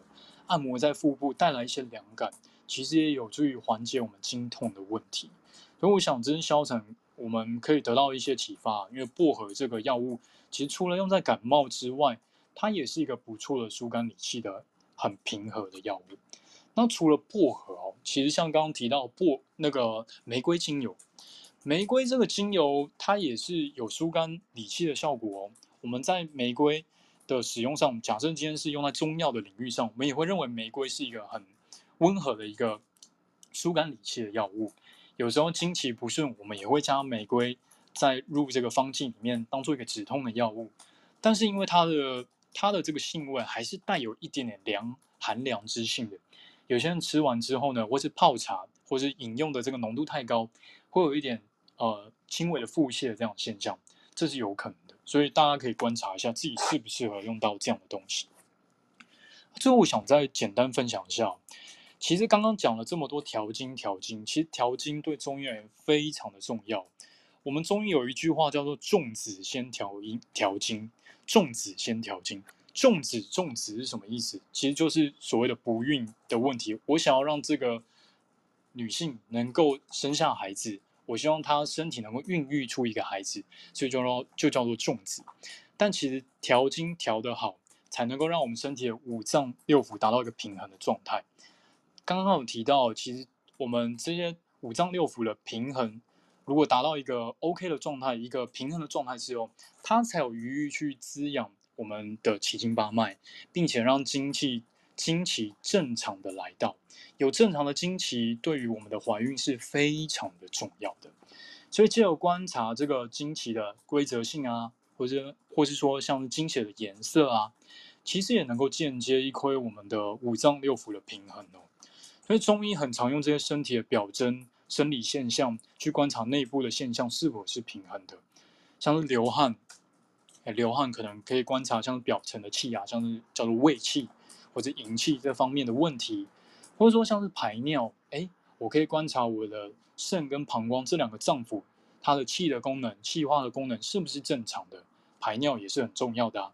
Speaker 2: 按摩在腹部，带来一些凉感，其实也有助于缓解我们经痛的问题。所以我想，真消沉，我们可以得到一些启发。因为薄荷这个药物，其实除了用在感冒之外，它也是一个不错的疏肝理气的很平和的药物。那除了薄荷哦，其实像刚刚提到薄那个玫瑰精油，玫瑰这个精油它也是有疏肝理气的效果哦。我们在玫瑰的使用上，假设今天是用在中药的领域上，我们也会认为玫瑰是一个很温和的一个疏肝理气的药物。有时候经期不顺，我们也会加玫瑰在入这个方剂里面，当做一个止痛的药物。但是因为它的它的这个性味还是带有一点点凉寒凉之性的，有些人吃完之后呢，或是泡茶，或是饮用的这个浓度太高，会有一点呃轻微的腹泻这样现象，这是有可能的。所以大家可以观察一下自己适不适合用到这样的东西。最后我想再简单分享一下。其实刚刚讲了这么多调经，调经，其实调经对中医而言非常的重要。我们中医有一句话叫做“重子先调经”，调经，重子先调经。重子，重子是什么意思？其实就是所谓的不孕的问题。我想要让这个女性能够生下孩子，我希望她身体能够孕育出一个孩子，所以就叫就叫做重子。但其实调经调得好，才能够让我们身体的五脏六腑达到一个平衡的状态。刚刚有提到，其实我们这些五脏六腑的平衡，如果达到一个 OK 的状态，一个平衡的状态之后，它才有余裕去滋养我们的奇经八脉，并且让精气、精气正常的来到。有正常的经期，对于我们的怀孕是非常的重要的。所以，借由观察这个经期的规则性啊，或者或是说像精血的颜色啊，其实也能够间接一窥我们的五脏六腑的平衡哦。所以中医很常用这些身体的表征、生理现象去观察内部的现象是否是平衡的，像是流汗，哎，流汗可能可以观察像是表层的气压，像是叫做胃气或者营气这方面的问题，或者说像是排尿，哎，我可以观察我的肾跟膀胱这两个脏腑，它的气的功能、气化的功能是不是正常的，排尿也是很重要的啊。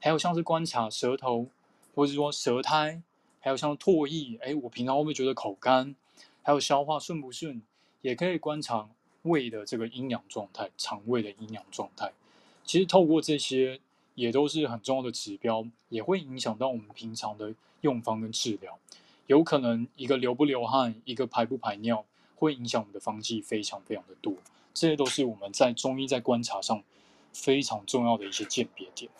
Speaker 2: 还有像是观察舌头，或者说舌苔。还有像唾液，哎，我平常会不会觉得口干？还有消化顺不顺？也可以观察胃的这个阴阳状态，肠胃的阴阳状态。其实透过这些，也都是很重要的指标，也会影响到我们平常的用方跟治疗。有可能一个流不流汗，一个排不排尿，会影响我们的方剂非常非常的多。这些都是我们在中医在观察上非常重要的一些鉴别点。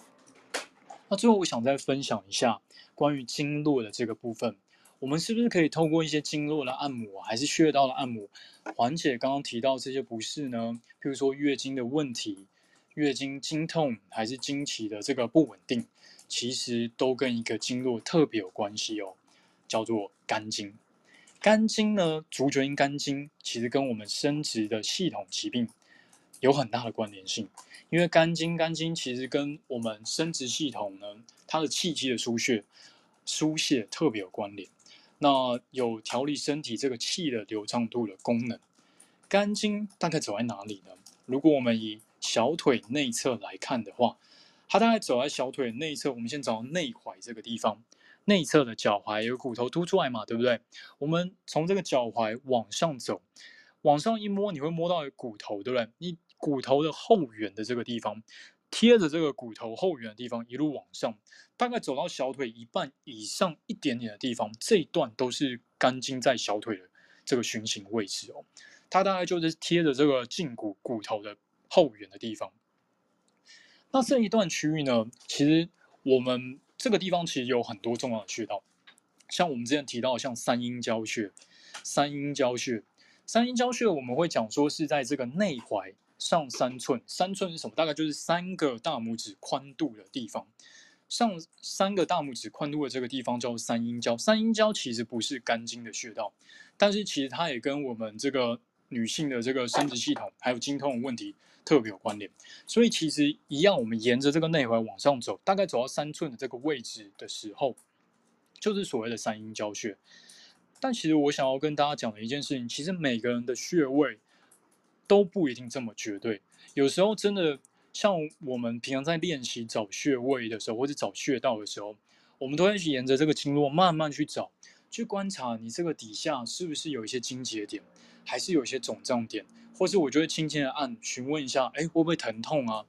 Speaker 2: 那最后，我想再分享一下。关于经络的这个部分，我们是不是可以透过一些经络的按摩，还是穴道的按摩，缓解刚刚提到这些不适呢？譬如说月经的问题、月经经痛，还是经期的这个不稳定，其实都跟一个经络特别有关系哦，叫做肝经。肝经呢，足厥阴肝经其实跟我们生殖的系统疾病有很大的关联性，因为肝经肝经其实跟我们生殖系统呢，它的气机的输血、疏泄特别有关联。那有调理身体这个气的流畅度的功能。肝经大概走在哪里呢？如果我们以小腿内侧来看的话，它大概走在小腿内侧。我们先找到内踝这个地方，内侧的脚踝有骨头凸出来嘛，对不对？我们从这个脚踝往上走，往上一摸，你会摸到骨头，对不对？你骨头的后缘的这个地方，贴着这个骨头后缘的地方，一路往上，大概走到小腿一半以上一点点的地方，这一段都是肝经在小腿的这个循行位置哦。它大概就是贴着这个胫骨骨头的后缘的地方。那这一段区域呢，其实我们这个地方其实有很多重要的穴道，像我们之前提到像三阴交穴、三阴交穴、三阴交穴，我们会讲说是在这个内踝上三寸，三寸是什么？大概就是三个大拇指宽度的地方，上三个大拇指宽度的这个地方叫三阴交。三阴交其实不是肝经的穴道，但是其实它也跟我们这个。女性的这个生殖系统还有经痛问题特别有关联，所以其实一样，我们沿着这个内踝往上走，大概走到三寸的这个位置的时候，就是所谓的三阴交穴。但其实我想要跟大家讲的一件事情，其实每个人的穴位都不一定这么绝对，有时候真的像我们平常在练习找穴位的时候，或者找穴道的时候，我们都会去沿着这个经络慢慢去找，去观察你这个底下是不是有一些经节点。还是有一些肿胀点，或是我就会轻轻的按，询问一下，哎，会不会疼痛啊？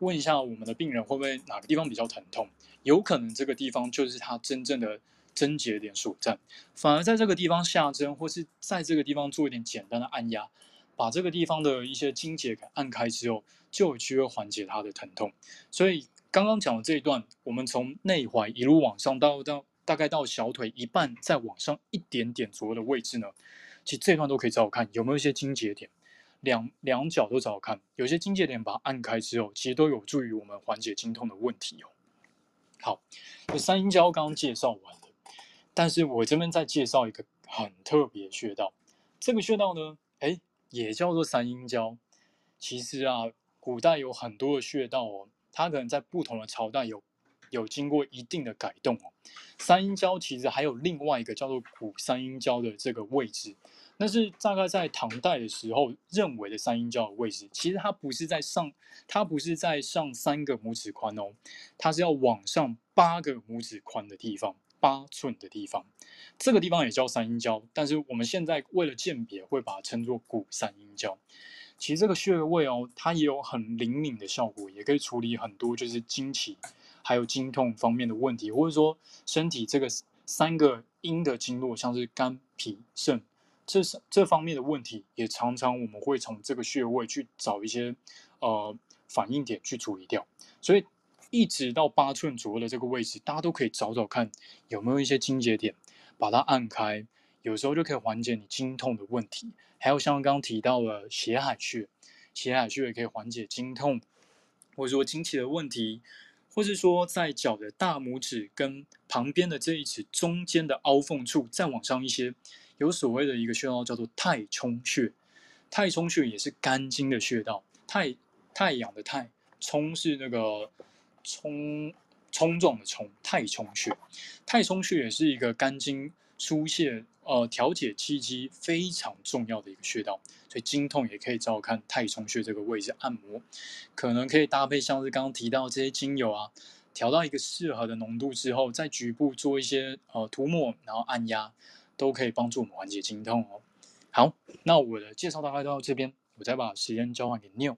Speaker 2: 问一下我们的病人会不会哪个地方比较疼痛？有可能这个地方就是他真正的症结点所在，反而在这个地方下针，或是在这个地方做一点简单的按压，把这个地方的一些筋结给按开之后，就有机会缓解它的疼痛。所以刚刚讲的这一段，我们从内踝一路往上到到大概到小腿一半，再往上一点点左右的位置呢。其实这段都可以找找看有没有一些筋结点，两两脚都找找看，有些筋结点把它按开之后，其实都有助于我们缓解经痛的问题哦。好，这三阴交刚刚介绍完了，但是我这边再介绍一个很特别的穴道，这个穴道呢，哎，也叫做三阴交。其实啊，古代有很多的穴道哦，它可能在不同的朝代有有经过一定的改动哦。三阴交其实还有另外一个叫做古三阴交的这个位置，那是大概在唐代的时候认为的三阴交的位置。其实它不是在上，它不是在上三个拇指宽哦，它是要往上八个拇指宽的地方，八寸的地方。这个地方也叫三阴交，但是我们现在为了鉴别，会把它称作股三阴交。其实这个穴位哦，它也有很灵敏的效果，也可以处理很多就是经期。还有经痛方面的问题，或者说身体这个三个阴的经络，像是肝、脾、肾，这是这方面的问题，也常常我们会从这个穴位去找一些呃反应点去处理掉。所以一直到八寸左右的这个位置，大家都可以找找看有没有一些经节点，把它按开，有时候就可以缓解你经痛的问题。还有像刚刚提到的血海穴，血海穴也可以缓解经痛，或者说经期的问题。或是说，在脚的大拇指跟旁边的这一指中间的凹缝处，再往上一些，有所谓的一个穴道叫做太冲穴。太冲穴也是肝经的穴道。太太阳的太，冲是那个冲冲撞的冲。太冲穴，太冲穴也是一个肝经疏泄。呃，调节气机非常重要的一个穴道，所以经痛也可以照看太冲穴这个位置按摩，可能可以搭配像是刚刚提到这些精油啊，调到一个适合的浓度之后，在局部做一些呃涂抹，然后按压，都可以帮助我们缓解经痛哦。好，那我的介绍大概到这边，我再把时间交换给 New。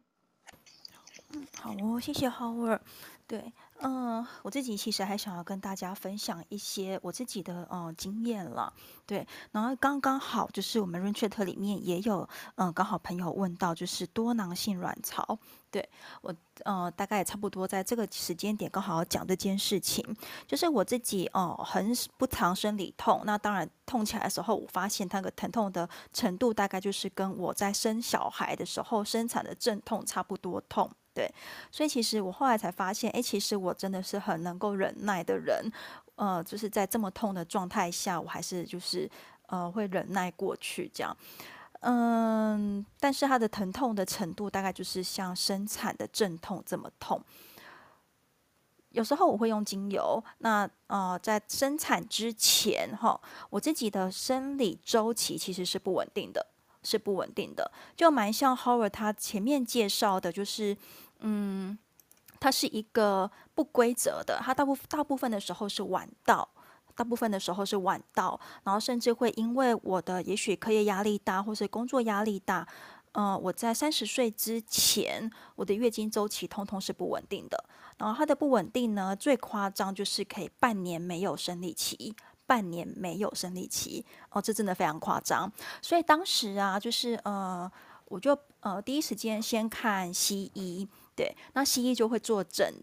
Speaker 1: 嗯，好哦，谢谢 Howard。对。嗯，我自己其实还想要跟大家分享一些我自己的嗯经验了，对，然后刚刚好就是我们 Rain Chat 里面也有嗯刚好朋友问到就是多囊性卵巢，对我呃大概也差不多在这个时间点刚好要讲这件事情，就是我自己哦很不常生理痛，那当然痛起来的时候，我发现那个疼痛的程度大概就是跟我在生小孩的时候生产的阵痛差不多痛。对，所以其实我后来才发现，哎，其实我真的是很能够忍耐的人，呃，就是在这么痛的状态下，我还是就是呃会忍耐过去这样。嗯，但是它的疼痛的程度大概就是像生产的阵痛这么痛。有时候我会用精油，那呃在生产之前哈，我自己的生理周期其实是不稳定的，是不稳定的，就蛮像 Howard 他前面介绍的，就是嗯，它是一个不规则的，它大部大部分的时候是晚到，大部分的时候是晚到，然后甚至会因为我的也许课业压力大，或是工作压力大，呃，我在三十岁之前，我的月经周期通通是不稳定的。然后它的不稳定呢，最夸张就是可以半年没有生理期，半年没有生理期哦，这真的非常夸张。所以当时啊，就是呃，我就呃第一时间先看西医，对，那西医就会做诊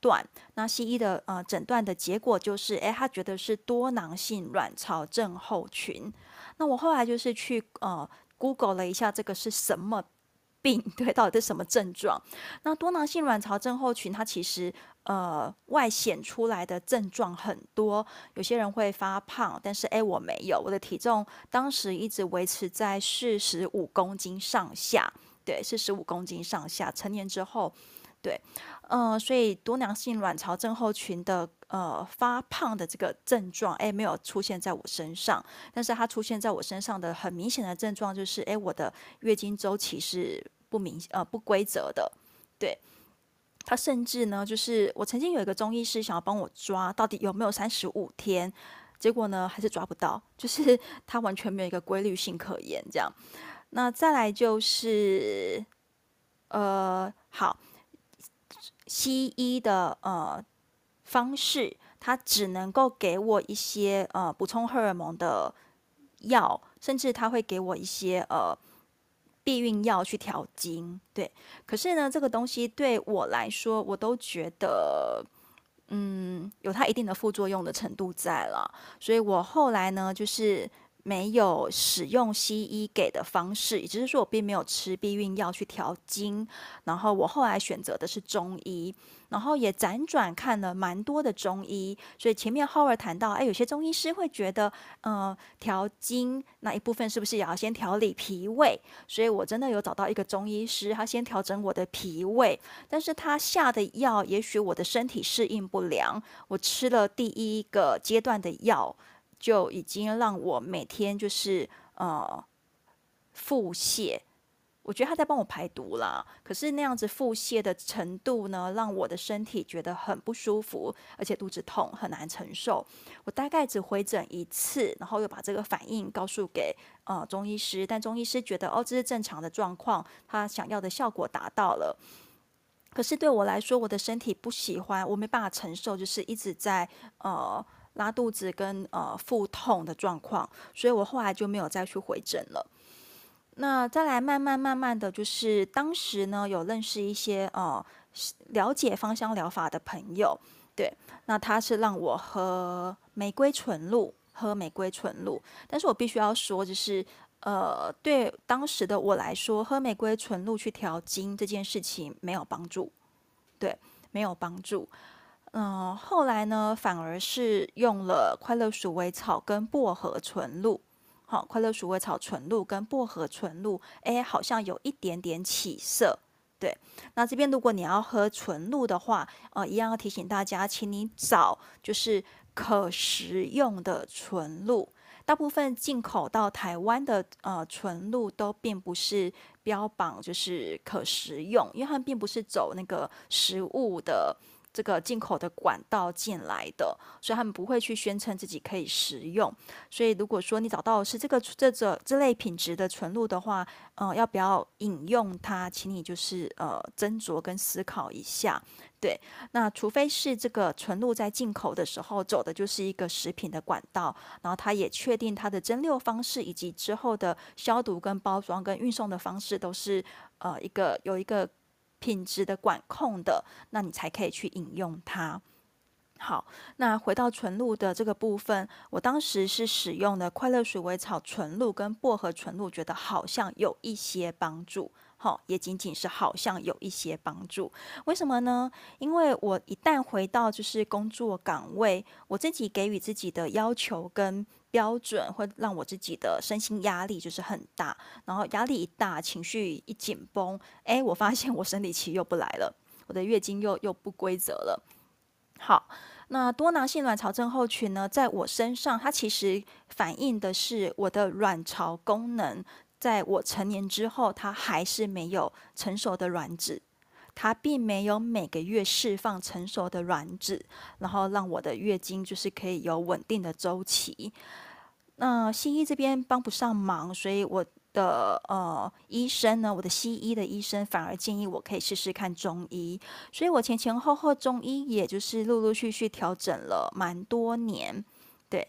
Speaker 1: 断，那西医的呃诊断的结果就是，哎，他觉得是多囊性卵巢症候群。那我后来就是去呃 Google 了一下，这个是什么？病 (laughs) 对，到底是什么症状？那多囊性卵巢症候群，它其实呃外显出来的症状很多。有些人会发胖，但是诶，我没有，我的体重当时一直维持在四十五公斤上下，对，四十五公斤上下。成年之后，对，呃，所以多囊性卵巢症候群的呃发胖的这个症状，诶，没有出现在我身上。但是它出现在我身上的很明显的症状就是，诶，我的月经周期是不明呃不规则的。对，他甚至呢，就是我曾经有一个中医师想要帮我抓到底有没有三十五天，结果呢还是抓不到，就是 (laughs) 他完全没有一个规律性可言。这样，那再来就是呃好。西医的呃方式，它只能够给我一些呃补充荷尔蒙的药，甚至他会给我一些呃避孕药去调经。对，可是呢，这个东西对我来说，我都觉得嗯有它一定的副作用的程度在了，所以我后来呢就是。没有使用西医给的方式，也就是说，我并没有吃避孕药去调经。然后我后来选择的是中医，然后也辗转看了蛮多的中医。所以前面浩儿谈到，哎，有些中医师会觉得，呃，调经那一部分是不是也要先调理脾胃？所以我真的有找到一个中医师，他先调整我的脾胃，但是他下的药，也许我的身体适应不良。我吃了第一个阶段的药。就已经让我每天就是呃腹泻，我觉得他在帮我排毒啦。可是那样子腹泻的程度呢，让我的身体觉得很不舒服，而且肚子痛，很难承受。我大概只回诊一次，然后又把这个反应告诉给呃中医师，但中医师觉得哦，这是正常的状况，他想要的效果达到了。可是对我来说，我的身体不喜欢，我没办法承受，就是一直在呃。拉肚子跟呃腹痛的状况，所以我后来就没有再去回诊了。那再来慢慢慢慢的就是，当时呢有认识一些呃了解芳香疗法的朋友，对，那他是让我喝玫瑰纯露，喝玫瑰纯露，但是我必须要说，就是呃对当时的我来说，喝玫瑰纯露去调经这件事情没有帮助，对，没有帮助。嗯，后来呢，反而是用了快乐鼠尾草跟薄荷纯露。好，快乐鼠尾草纯露跟薄荷纯露，哎，好像有一点点起色。对，那这边如果你要喝纯露的话，呃，一样要提醒大家，请你找就是可食用的纯露。大部分进口到台湾的呃纯露都并不是标榜就是可食用，因为它们并不是走那个食物的。这个进口的管道进来的，所以他们不会去宣称自己可以食用。所以如果说你找到的是这个这这这类品质的纯露的话，呃，要不要饮用它？请你就是呃斟酌跟思考一下。对，那除非是这个纯露在进口的时候走的就是一个食品的管道，然后它也确定它的蒸馏方式以及之后的消毒跟包装跟运送的方式都是呃一个有一个。品质的管控的，那你才可以去饮用它。好，那回到纯露的这个部分，我当时是使用的快乐鼠尾草纯露跟薄荷纯露，觉得好像有一些帮助。好，也仅仅是好像有一些帮助。为什么呢？因为我一旦回到就是工作岗位，我自己给予自己的要求跟标准，会让我自己的身心压力就是很大，然后压力一大，情绪一紧绷，哎，我发现我生理期又不来了，我的月经又又不规则了。好，那多囊性卵巢症候群呢，在我身上，它其实反映的是我的卵巢功能，在我成年之后，它还是没有成熟的卵子。它并没有每个月释放成熟的卵子，然后让我的月经就是可以有稳定的周期。那西医这边帮不上忙，所以我的呃医生呢，我的西医的医生反而建议我可以试试看中医。所以我前前后后中医也就是陆陆续续调整了蛮多年。对，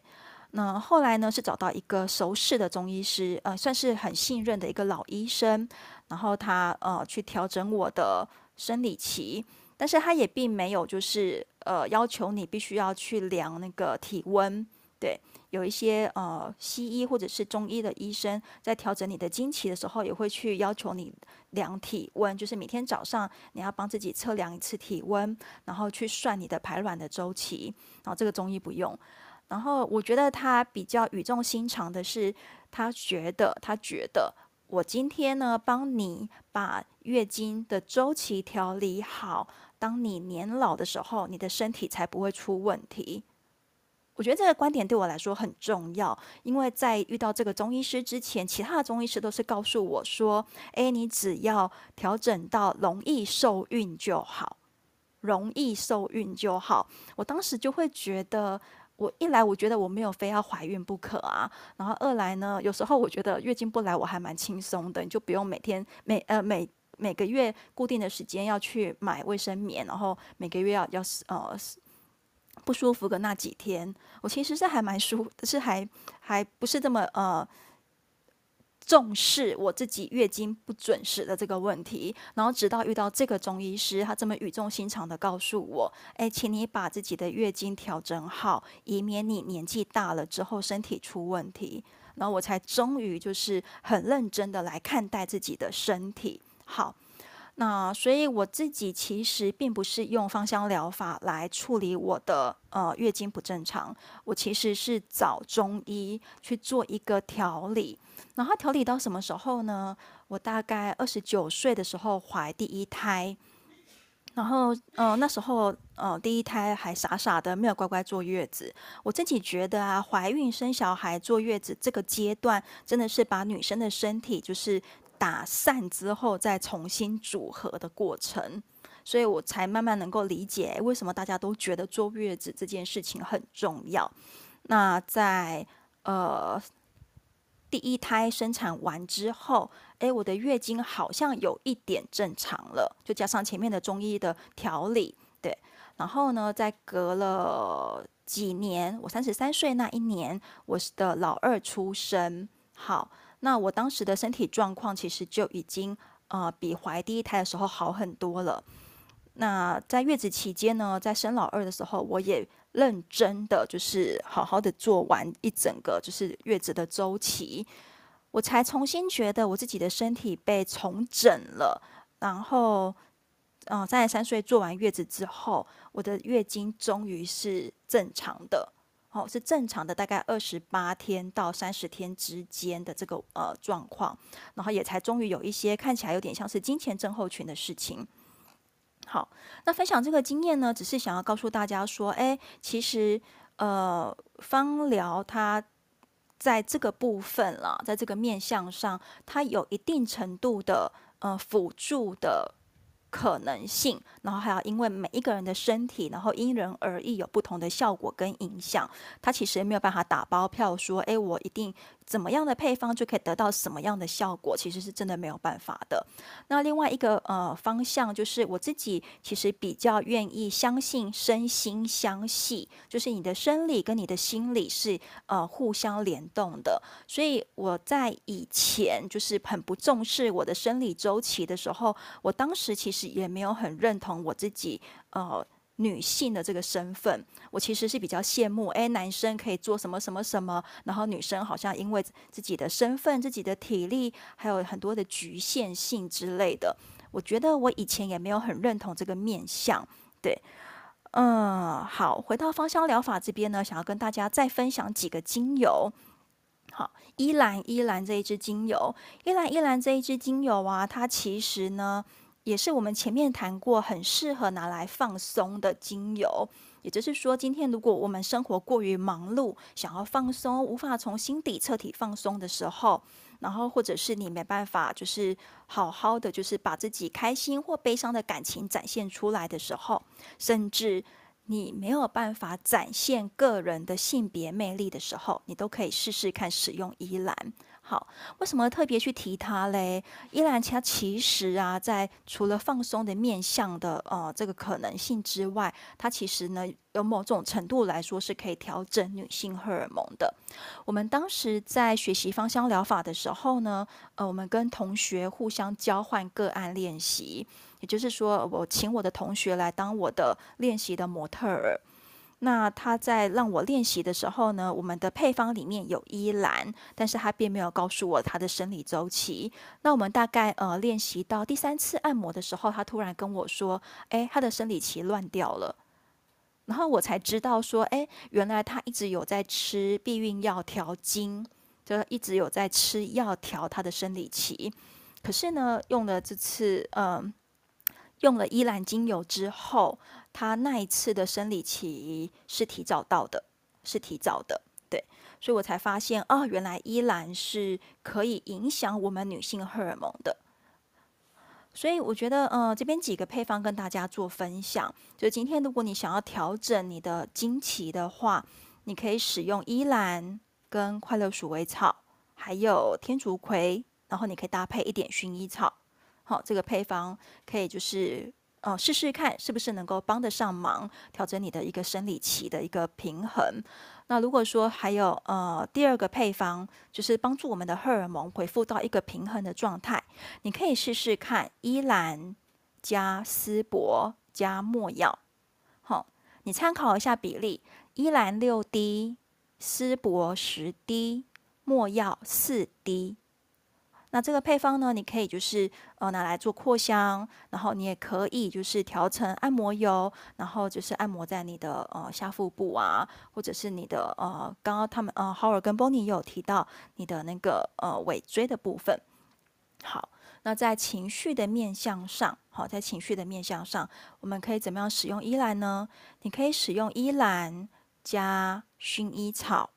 Speaker 1: 那后来呢是找到一个熟识的中医师，呃，算是很信任的一个老医生，然后他呃去调整我的。生理期，但是他也并没有就是呃要求你必须要去量那个体温，对，有一些呃西医或者是中医的医生在调整你的经期的时候，也会去要求你量体温，就是每天早上你要帮自己测量一次体温，然后去算你的排卵的周期，然后这个中医不用。然后我觉得他比较语重心长的是，他觉得他觉得。我今天呢，帮你把月经的周期调理好，当你年老的时候，你的身体才不会出问题。我觉得这个观点对我来说很重要，因为在遇到这个中医师之前，其他的中医师都是告诉我说：“诶，你只要调整到容易受孕就好，容易受孕就好。”我当时就会觉得。我一来，我觉得我没有非要怀孕不可啊。然后二来呢，有时候我觉得月经不来，我还蛮轻松的，你就不用每天每呃每每个月固定的时间要去买卫生棉，然后每个月要要是呃不舒服的那几天，我其实是还蛮舒，是还还不是这么呃。重视我自己月经不准时的这个问题，然后直到遇到这个中医师，他这么语重心长的告诉我：“哎，请你把自己的月经调整好，以免你年纪大了之后身体出问题。”然后我才终于就是很认真的来看待自己的身体。好，那所以我自己其实并不是用芳香疗法来处理我的呃月经不正常，我其实是找中医去做一个调理。然后调理到什么时候呢？我大概二十九岁的时候怀第一胎，然后呃那时候呃第一胎还傻傻的没有乖乖坐月子。我自己觉得啊，怀孕生小孩坐月子这个阶段，真的是把女生的身体就是打散之后再重新组合的过程，所以我才慢慢能够理解为什么大家都觉得坐月子这件事情很重要。那在呃。第一胎生产完之后，诶，我的月经好像有一点正常了，就加上前面的中医的调理，对。然后呢，再隔了几年，我三十三岁那一年，我的老二出生。好，那我当时的身体状况其实就已经呃比怀第一胎的时候好很多了。那在月子期间呢，在生老二的时候，我也。认真的就是好好的做完一整个就是月子的周期，我才重新觉得我自己的身体被重整了。然后，嗯，三十三岁做完月子之后，我的月经终于是正常的，哦，是正常的，大概二十八天到三十天之间的这个呃状况，然后也才终于有一些看起来有点像是经前症候群的事情。好，那分享这个经验呢，只是想要告诉大家说，哎，其实，呃，芳疗它在这个部分啦，在这个面向上，它有一定程度的呃辅助的。可能性，然后还要因为每一个人的身体，然后因人而异，有不同的效果跟影响。它其实也没有办法打包票说，哎，我一定怎么样的配方就可以得到什么样的效果，其实是真的没有办法的。那另外一个呃方向就是我自己其实比较愿意相信身心相系，就是你的生理跟你的心理是呃互相联动的。所以我在以前就是很不重视我的生理周期的时候，我当时其实。也没有很认同我自己呃女性的这个身份，我其实是比较羡慕，哎，男生可以做什么什么什么，然后女生好像因为自己的身份、自己的体力，还有很多的局限性之类的。我觉得我以前也没有很认同这个面向，对，嗯，好，回到芳香疗法这边呢，想要跟大家再分享几个精油。好，依兰依兰这一支精油，依兰依兰这一支精油啊，它其实呢，也是我们前面谈过，很适合拿来放松的精油。也就是说，今天如果我们生活过于忙碌，想要放松，无法从心底彻底放松的时候，然后或者是你没办法，就是好好的，就是把自己开心或悲伤的感情展现出来的时候，甚至。你没有办法展现个人的性别魅力的时候，你都可以试试看使用依兰。好，为什么特别去提它嘞？依兰它其实啊，在除了放松的面向的呃这个可能性之外，它其实呢有某种程度来说是可以调整女性荷尔蒙的。我们当时在学习芳香疗法的时候呢，呃，我们跟同学互相交换个案练习。也就是说，我请我的同学来当我的练习的模特儿。那他在让我练习的时候呢，我们的配方里面有依兰，但是他并没有告诉我他的生理周期。那我们大概呃练习到第三次按摩的时候，他突然跟我说：“哎，他的生理期乱掉了。”然后我才知道说：“哎，原来他一直有在吃避孕药调经，就一直有在吃药调他的生理期。可是呢，用了这次嗯。呃”用了依兰精油之后，他那一次的生理期是提早到的，是提早的，对，所以我才发现哦，原来依兰是可以影响我们女性荷尔蒙的。所以我觉得，呃，这边几个配方跟大家做分享。就今天，如果你想要调整你的经期的话，你可以使用依兰跟快乐鼠尾草，还有天竺葵，然后你可以搭配一点薰衣草。好，这个配方可以就是呃试试看是不是能够帮得上忙，调整你的一个生理期的一个平衡。那如果说还有呃第二个配方，就是帮助我们的荷尔蒙恢复到一个平衡的状态，你可以试试看依兰加丝柏加没药。好，你参考一下比例：依兰六滴，丝柏十滴，没药四滴。那这个配方呢，你可以就是呃拿来做扩香，然后你也可以就是调成按摩油，然后就是按摩在你的呃下腹部啊，或者是你的呃刚刚他们呃 Howard 跟 Bonnie 有提到你的那个呃尾椎的部分。好，那在情绪的面向上，好，在情绪的面向上，我们可以怎么样使用依兰呢？你可以使用依兰加薰衣草、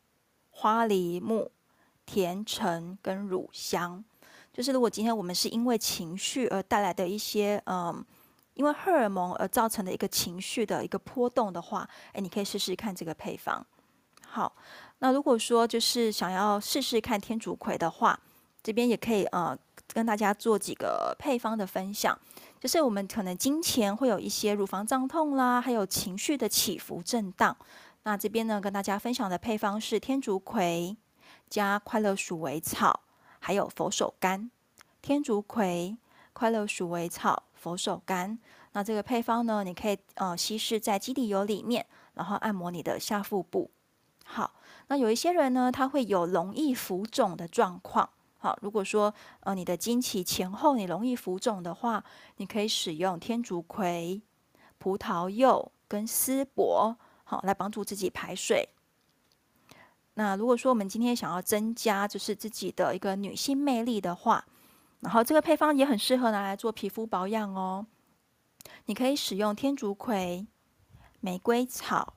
Speaker 1: 花梨木、甜橙跟乳香。就是如果今天我们是因为情绪而带来的一些，嗯，因为荷尔蒙而造成的一个情绪的一个波动的话，哎，你可以试试看这个配方。好，那如果说就是想要试试看天竺葵的话，这边也可以呃跟大家做几个配方的分享。就是我们可能经前会有一些乳房胀痛啦，还有情绪的起伏震荡。那这边呢跟大家分享的配方是天竺葵加快乐鼠尾草。还有佛手柑、天竺葵、快乐鼠尾草、佛手柑。那这个配方呢，你可以呃稀释在基底油里面，然后按摩你的下腹部。好，那有一些人呢，他会有容易浮肿的状况。好，如果说呃你的经期前后你容易浮肿的话，你可以使用天竺葵、葡萄柚跟丝柏，好来帮助自己排水。那如果说我们今天想要增加就是自己的一个女性魅力的话，然后这个配方也很适合拿来做皮肤保养哦。你可以使用天竺葵、玫瑰草、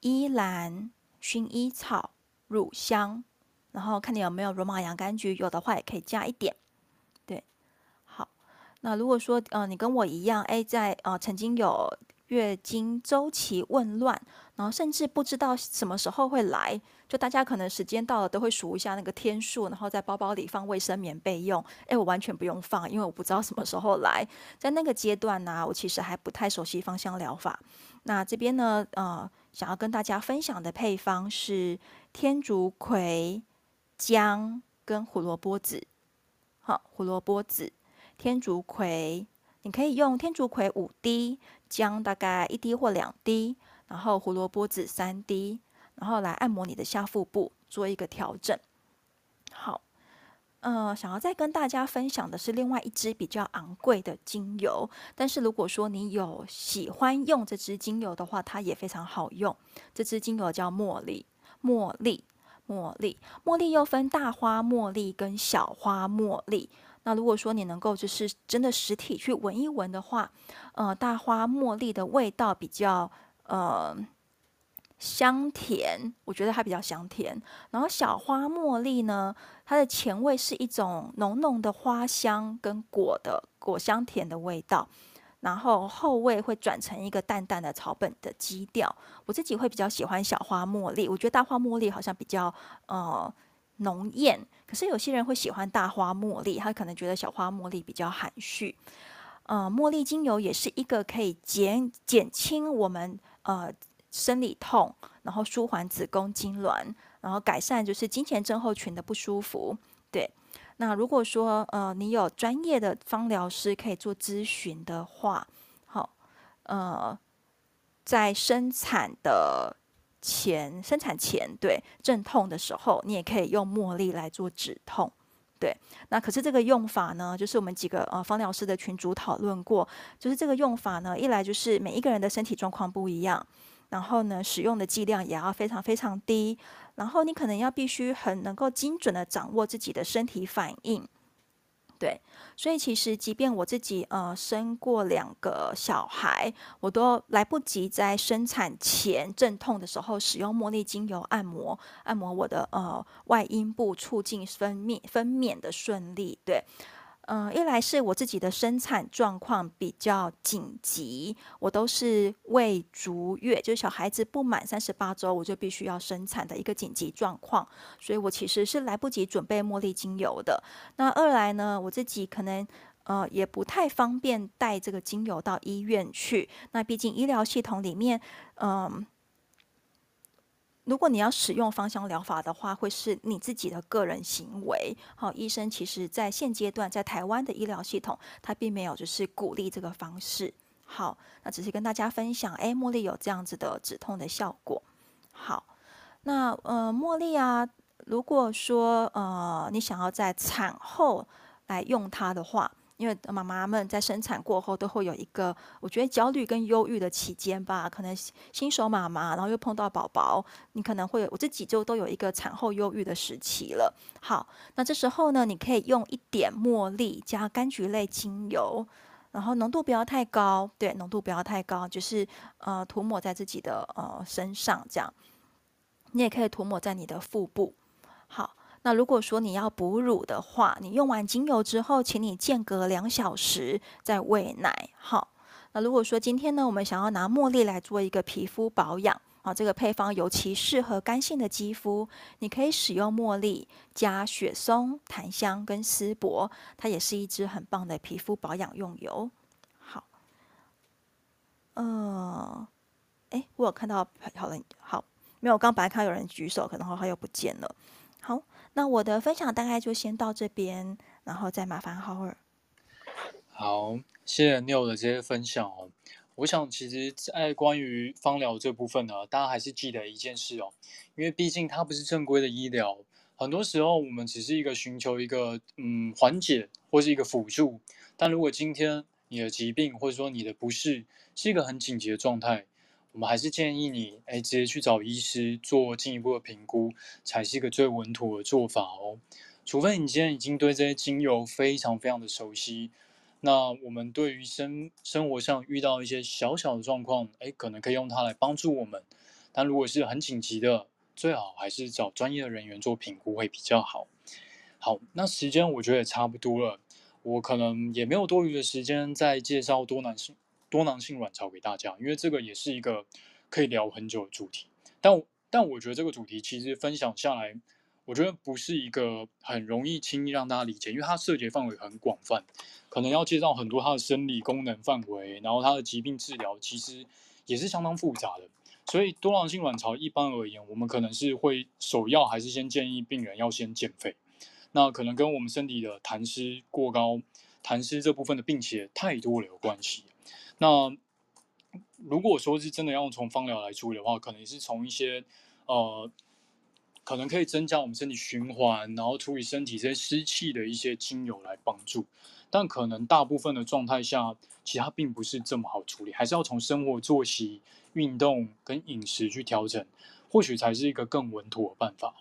Speaker 1: 依兰、薰衣草、乳香，然后看你有没有罗马洋甘菊，有的话也可以加一点。对，好。那如果说呃你跟我一样，哎，在呃曾经有月经周期紊乱，然后甚至不知道什么时候会来。就大家可能时间到了都会数一下那个天数，然后在包包里放卫生棉备用。哎，我完全不用放，因为我不知道什么时候来。在那个阶段呢，我其实还不太熟悉芳香疗法。那这边呢，呃，想要跟大家分享的配方是天竺葵、姜跟胡萝卜籽。好，胡萝卜籽、天竺葵，你可以用天竺葵五滴，姜大概一滴或两滴，然后胡萝卜籽三滴。然后来按摩你的下腹部，做一个调整。好，呃，想要再跟大家分享的是另外一支比较昂贵的精油，但是如果说你有喜欢用这支精油的话，它也非常好用。这支精油叫茉莉，茉莉，茉莉，茉莉又分大花茉莉跟小花茉莉。那如果说你能够就是真的实体去闻一闻的话，呃，大花茉莉的味道比较呃。香甜，我觉得它比较香甜。然后小花茉莉呢，它的前味是一种浓浓的花香跟果的果香甜的味道，然后后味会转成一个淡淡的草本的基调。我自己会比较喜欢小花茉莉，我觉得大花茉莉好像比较呃浓艳，可是有些人会喜欢大花茉莉，他可能觉得小花茉莉比较含蓄。呃，茉莉精油也是一个可以减减轻我们呃。生理痛，然后舒缓子宫痉挛，然后改善就是经前症候群的不舒服。对，那如果说呃你有专业的芳疗师可以做咨询的话，好，呃，在生产的前、生产前对阵痛的时候，你也可以用茉莉来做止痛。对，那可是这个用法呢，就是我们几个呃芳疗师的群主讨论过，就是这个用法呢，一来就是每一个人的身体状况不一样。然后呢，使用的剂量也要非常非常低。然后你可能要必须很能够精准的掌握自己的身体反应。对，所以其实即便我自己呃生过两个小孩，我都来不及在生产前阵痛的时候使用茉莉精油按摩，按摩我的呃外阴部，促进分泌分娩的顺利。对。嗯，一来是我自己的生产状况比较紧急，我都是未足月，就是小孩子不满三十八周，我就必须要生产的一个紧急状况，所以我其实是来不及准备茉莉精油的。那二来呢，我自己可能呃也不太方便带这个精油到医院去，那毕竟医疗系统里面，嗯、如果你要使用芳香疗法的话，会是你自己的个人行为。好，医生其实在现阶段在台湾的医疗系统，他并没有就是鼓励这个方式。好，那只是跟大家分享，哎，茉莉有这样子的止痛的效果。好，那呃，茉莉啊，如果说呃你想要在产后来用它的话。因为妈妈们在生产过后都会有一个，我觉得焦虑跟忧郁的期间吧，可能新手妈妈，然后又碰到宝宝，你可能会有，我自己就都有一个产后忧郁的时期了。好，那这时候呢，你可以用一点茉莉加柑橘类精油，然后浓度不要太高，对，浓度不要太高，就是呃涂抹在自己的呃身上这样，你也可以涂抹在你的腹部。好。那如果说你要哺乳的话，你用完精油之后，请你间隔两小时再喂奶。好，那如果说今天呢，我们想要拿茉莉来做一个皮肤保养啊，这个配方尤其适合干性的肌肤，你可以使用茉莉加雪松、檀香跟丝柏，它也是一支很棒的皮肤保养用油。好，嗯，哎，我有看到好人，好，没有，我刚本来看到有人举手，可能他又不见了。那我的分享大概就先到这边，然后再麻烦浩尔。
Speaker 2: 好，谢谢 Neo 的这些分享哦。我想，其实，在关于芳疗这部分呢，大家还是记得一件事哦，因为毕竟它不是正规的医疗，很多时候我们只是一个寻求一个嗯缓解或是一个辅助。但如果今天你的疾病或者说你的不适是一个很紧急的状态，我们还是建议你，哎，直接去找医师做进一步的评估，才是一个最稳妥的做法哦。除非你今天已经对这些精油非常非常的熟悉，那我们对于生生活上遇到一些小小的状况，哎，可能可以用它来帮助我们。但如果是很紧急的，最好还是找专业的人员做评估会比较好。好，那时间我觉得也差不多了，我可能也没有多余的时间再介绍多囊性。多囊性卵巢给大家，因为这个也是一个可以聊很久的主题。但但我觉得这个主题其实分享下来，我觉得不是一个很容易轻易让大家理解，因为它涉及范围很广泛，可能要介绍很多它的生理功能范围，然后它的疾病治疗其实也是相当复杂的。所以多囊性卵巢一般而言，我们可能是会首要还是先建议病人要先减肥，那可能跟我们身体的痰湿过高、痰湿这部分的病邪太多了有关系。那如果说是真的要从芳疗来处理的话，可能是从一些呃可能可以增加我们身体循环，然后处理身体这些湿气的一些精油来帮助。但可能大部分的状态下，其他并不是这么好处理，还是要从生活作息、运动跟饮食去调整，或许才是一个更稳妥的办法。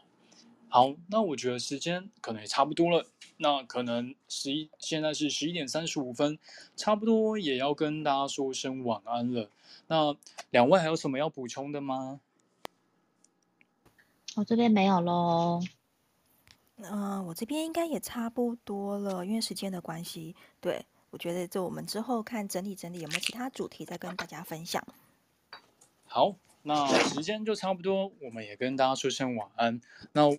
Speaker 2: 好，那我觉得时间可能也差不多了，那可能十一现在是十一点三十五分，差不多也要跟大家说声晚安了。那两位还有什么要补充的吗？
Speaker 3: 我这边没有喽。
Speaker 1: 嗯、呃，我这边应该也差不多了，因为时间的关系。对，我觉得就我们之后看整理整理有没有其他主题再跟大家分享。
Speaker 2: 好，那时间就差不多，我们也跟大家说声晚安。那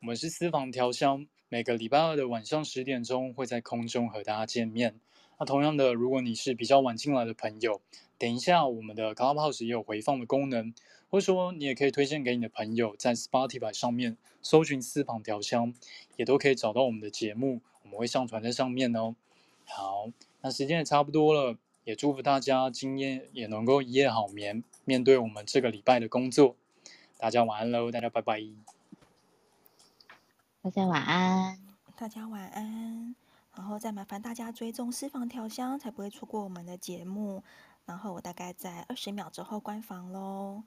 Speaker 2: 我们是私房调香，每个礼拜二的晚上十点钟会在空中和大家见面。那同样的，如果你是比较晚进来的朋友，等一下我们的 Clubhouse 也有回放的功能。或者说，你也可以推荐给你的朋友，在 Spotify 上面搜寻“私房调香”，也都可以找到我们的节目，我们会上传在上面哦。好，那时间也差不多了，也祝福大家今夜也能够一夜好眠，面对我们这个礼拜的工作。大家晚安喽，大家拜拜。
Speaker 3: 大家晚安，
Speaker 1: 大家晚安。然后再麻烦大家追踪“私房调香”，才不会错过我们的节目。然后我大概在二十秒之后关房喽。